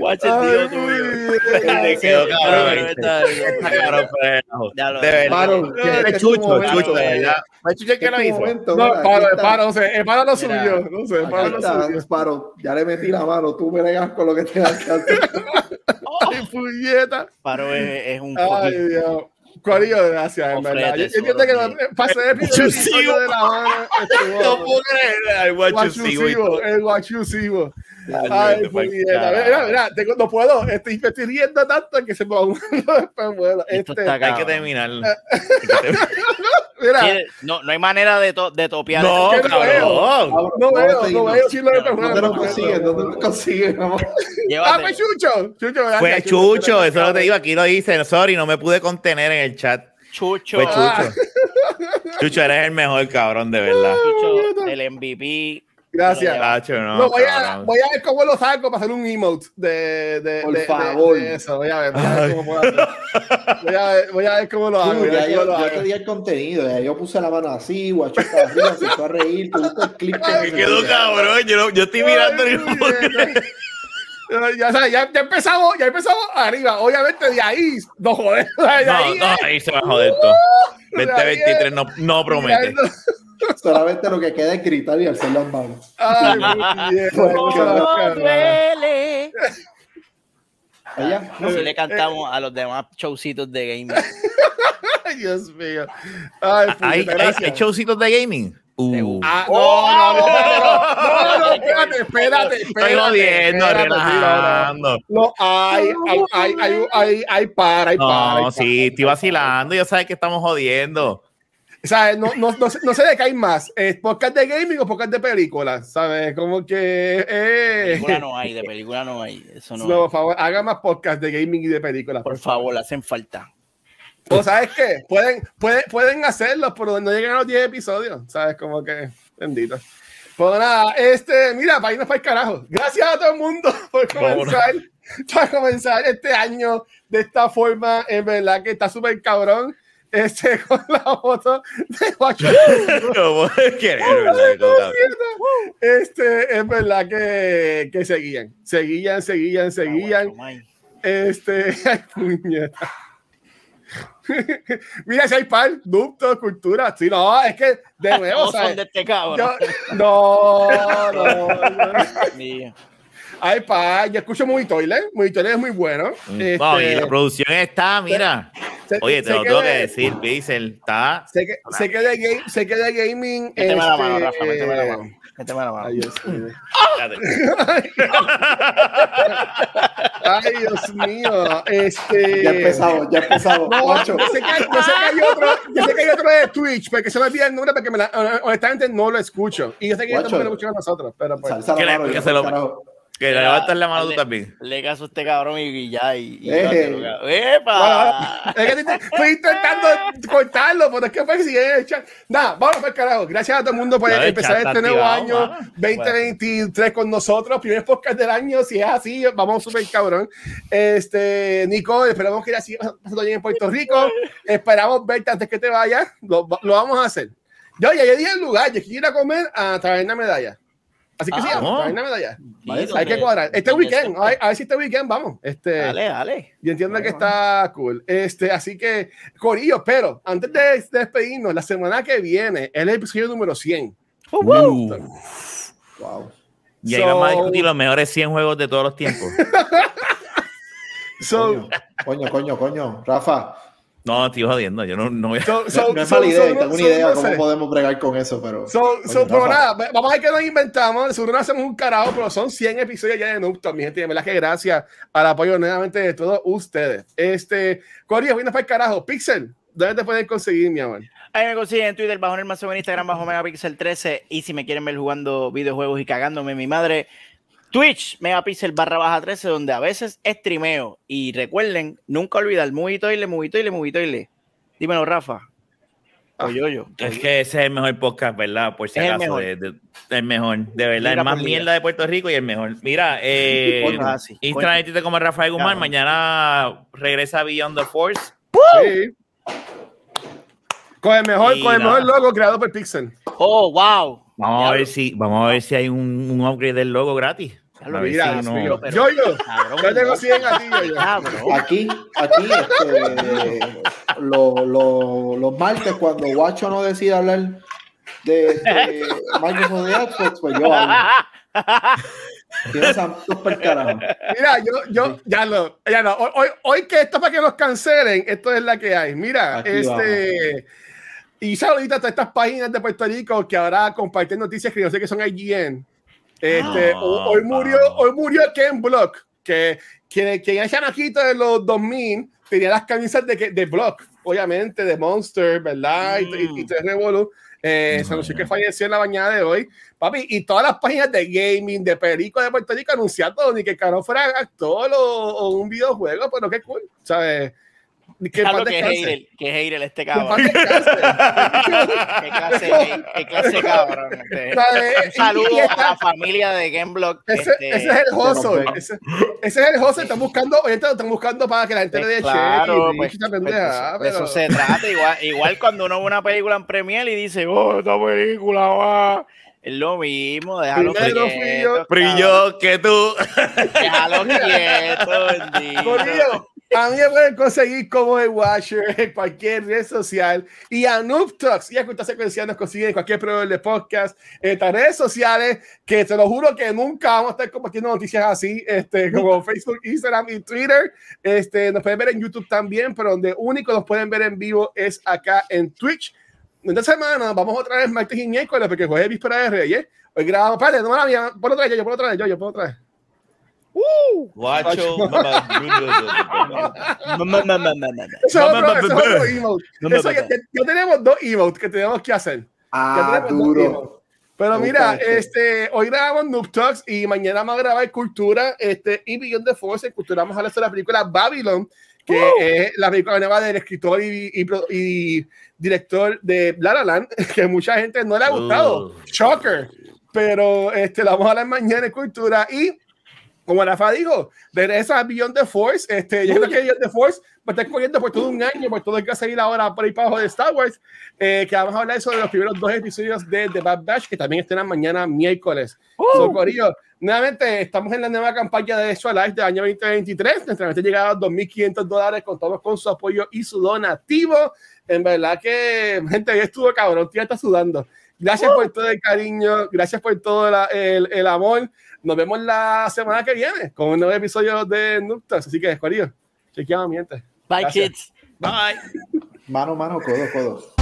Ay, tío tuyo. (laughs) Te quedó cabrón. Ay, está bien. Está cabrón, pero- Ya lo- De verdad. Paro, este Es chucho, chucho, de verdad. ¿Fue chucho el que lo es tu hizo? momento, No, paro, paro, no sé, el paro lo subió, no sé, el paro lo subió. Paro. Ya le metí la mano, tú me negas con lo que que hacer. (laughs) Ay, puñeta. Paro es, es un Ay, fucking- Dios. Corillo, gracias, en verdad. Yo entiendo que pasé el primer episodio sigo. de la mano. estuvo- (laughs) No puedo creer. el Guachusivo, el guachusivo. Ay, Ay, puñeta. Mira, mira, tengo- no puedo. Estoy, me estoy riendo tanto que se me va. (laughs) Bueno, Esto este, está Hay que terminar. (laughs) mira, Sí, No, no hay manera de, to- de topear. No, no cabrón. Cabrón, no veo, no veo si lo ¿Dónde lo consiguen? ¿Dónde lo consiguen? Vamos. Ah, fue Chucho. Chucho, gracias, Fue Chucho, eso lo te digo, aquí lo dice. Sorry, no me pude contener en el chat. Chucho. Fue Ah. Chucho. Chucho, eres el mejor cabrón, de verdad. Chucho, el MVP. Gracias. Tacho, no, No, voy, a, voy a ver cómo lo saco para hacer un emote de, de, Por de- favor. de eso. Voy a ver, voy a ver cómo puedo hacer. Voy a ver, voy a ver cómo lo hago. Ya yo, lo yo te di el contenido, ya yo puse la mano así, guacho estaba arriba, se fue a reír, tuviste el clip que Me quedó cabrón. Yo, no- yo estoy mirando el. Ya, sabes, ya, ya empezamos, ya empezamos arriba. Obviamente de ahí, no joder. De ahí, No, no, eh, ahí se va a joder todo. de 2023 no, no promete. Solamente lo que queda es gritar y alzar las manos. Ay, duele. Así le cantamos a los demás showcitos de gaming. Dios mío. Ay, ¿Hay, hay, hay showcitos de gaming? Uh. Ah, no, no, no, no, no, espérate, espérate, Estoy espérate. jodiendo, espérate, relajando. No, hay, hay, hay, hay, hay, hay para, hay para. No, para. sí, estoy vacilando. Ya sabes que estamos jodiendo. O sea, no, no, no, sé- no sé de qué hay más. ¿Es podcast de gaming o podcast de películas? ¿Sabes? Como que. Eh, película no hay, de película no hay. Eso no. no, por favor, haga más podcast de gaming y de películas. Por favor, hacen falta. O sabes qué? Pueden, pueden, pueden hacerlo, pero no llegan a los 10 episodios. ¿Sabes? Como que. Bendito. Pues nada, este, mira, para irnos para el carajo. Gracias a todo el mundo (laughs) por comenzar, para comenzar este año de esta forma. En verdad que está súper cabrón. Este, (laughs) con la foto de. Cabrón. (laughs) Este, es verdad que, que seguían, seguían, seguían, seguían. Este, ay, puñeta. (laughs) Mira, si hay par, ducto, cultura. Sí, no, es que de (laughs) nuevo, ¿sabes? son de este cabrón. Yo- no, no, no. Hay par, yo escucho muy toilet, muy toilet es muy bueno. Este, No, y la producción está, mira. Oye, te lo tengo que de- decir, Pixel. Está. Sé que, sé que de game, sé que de gaming. Méteme la mano, este, Rafa, méteme la mano. Méteme la mano. Ay, Dios mío. Ay, Dios mío. Este. Ya empezamos, ya empezamos. No, yo sé, que hay, yo sé que hay otro, yo sé que hay otro de Twitch, porque se me olvida el nombre porque me la- honestamente no lo escucho. Y yo sé que ellos tampoco lo escuchan a nosotros, pero pues. Que le- mano, que ya se lo-. Que le levantas la mano tú también. Le caso a este cabrón y, y ya. Y, y Eh. ¡Epa! Es que estoy intentando cortarlo, pero es que fue que sigue en el chat. Nada, vamos para el carajo. Gracias a todo el mundo por Ya, empezar este nuevo año mano. 2023 con nosotros. Primer podcast del año. Si es así, vamos súper cabrón. Este, Nico, esperamos que ya siga pasando bien en Puerto Rico. Esperamos verte antes que te vayas. Lo, lo vamos a hacer. Yo ya dije el lugar. Yo quiero ir a comer a Taberna Medalla. Así que Ah, sí, a no. Taberna Medalla. Sí, Hay que cuadrar. Este weekend, a ver, a ver si este weekend vamos. Este, Dale, dale. yo entiendo que está cool. Este, así que, Corillo, pero antes de, de despedirnos, la semana que viene es el episodio número 100. Uh, Wow. y ahí So- vamos a discutir los mejores 100 juegos de todos los tiempos. (laughs) So, Coño, coño, coño, coño. Rafa, No, estoy jodiendo. Yo no, no voy a. so, (laughs) so, no es so- mala idea, so- tengo una so- idea no cómo sé. podemos bregar con eso, pero. So, pero nada, vamos a ver qué nos inventamos. Seguro no hacemos un carajo, pero son 100 episodios ya de Noobtalk, mi gente. De verdad que gracias al apoyo nuevamente de todos ustedes. Este, Corillo, vienes para el carajo. Pixel, ¿dónde te pueden conseguir, mi amor? Ahí me consiguen en Twitter bajo el más en Instagram bajo Megapixel 13 y si me quieren ver jugando videojuegos y cagándome mi madre, Twitch Megapixel barra baja 13 donde a veces streameo y recuerden, nunca olvidar, Movitoile, Movitoile, Movitoile. Dímelo Rafa. O yo, yo. Es que ese es el mejor podcast, ¿verdad? Por si Es el acaso. mejor. de- de- el mejor, de verdad. El más mierda de Puerto Rico y el mejor. Mira, eh, ah, sí, Instagram como Rafael Guzmán. Cabrón. Mañana regresa Beyond the Force. Sí. Con el mejor, Y con el mejor logo creado por Pixel. Oh, wow. Vamos a ver si, vamos a ver si hay un, un upgrade del logo gratis. Ver Mira, no- pero- yo, yo, Cabrón, yo tengo no. 100 a ti, yo, yo. Cabrón. Aquí, aquí, este, lo- lo- los martes, cuando Guacho no decide hablar de, de Microsoft de Xbox, pues yo hablo. Mira, yo, yo, ya lo, ya no. Hoy, hoy que esto para que nos cancelen, esto es la que hay. Mira, Aquí este. Y saludita a todas estas páginas de Puerto Rico que ahora comparten noticias que yo sé que son IGN. Este, ho- hoy murió, vamos. hoy murió Ken Block, que quien, quien era chamaquito de los 2000 tenía las camisas de, de Block, obviamente, de Monster, ¿verdad? Y, y, y Mm. Revolu. Eh, se anunció que falleció en la mañana de hoy. Papi, y todas las páginas de gaming, de perico de Puerto Rico anunciando ni que cabrón fuera actor o, o un videojuego, pero qué cool, ¿sabes? Que Claro que descanse. hater, que hater este cabrón. (laughs) Qué clase, de- qué clase cabrón. este. (laughs) Un saludo Y- y a la familia de Gameblock. Ese, este, ese es el. Pero, Ese, ese es el hustle. Están buscando, oye, están buscando para que la gente le dé claro, cheque y pues, pues, pendeja, de eso pero- se trata. Igual, igual cuando uno ve una película en Premiere y dice, oh, esta película va. Es lo mismo, déjalo Primero fui quieto. yo. Brillo que tú. Déjalo quieto, bendito. A mí me pueden conseguir como el Watcher (laughs) en cualquier red social y a Noob Talks y a Cultura Secuencial nos consiguen en cualquier proveedor de podcast, en estas redes sociales, que te lo juro que nunca vamos a estar compartiendo noticias así, este, como (laughs) Facebook, Instagram y Twitter. Este, nos pueden ver en YouTube también, pero donde único nos pueden ver en vivo es acá en Twitch. Esta semana vamos otra vez martes y miércoles porque jueves es víspera de Reyes. Hoy grabamos, espérate, no me la mía, por otra vez, yo, por otra vez, yo, yo, por otra vez. Guacho. Mates. ya- ya tenemos dos emotes que tenemos que hacer. Ah, duro. Pero mira, este. este, hoy grabamos Noob Talks y mañana vamos a grabar Cultura este, y Beyond the Force. En Cultura vamos a hablar sobre la película Babylon, que es la película nueva del escritor y, y y director de La La Land, que mucha gente no le ha gustado. Uh. Shocker. Pero este, la vamos a hablar mañana en Cultura y como Rafa dijo, regresa a Beyond the Force. Este, yo creo que Beyond the Force va a estar corriendo por todo un año, por todo el que va a seguir ahora por ahí para abajo de Star Wars. Eh, que vamos a hablar sobre los primeros dos episodios de The Bad Batch, que también estrenan mañana miércoles. So, Corillo, nuevamente estamos en la nueva campaña de Extra Life del año 2023. Nuestra meta llega a los 2.500 dólares. Contamos con su apoyo y su donativo. En verdad que, gente, ya estuvo cabrón. Tía está sudando. Gracias por todo el cariño. Gracias por todo la- el, el amor. Nos vemos la semana que viene con un nuevo episodio de Nuptas. Así que, Corillo, chequeamos, miente. Bye, Gracias. kids. Bye. Mano, mano, codo, codo.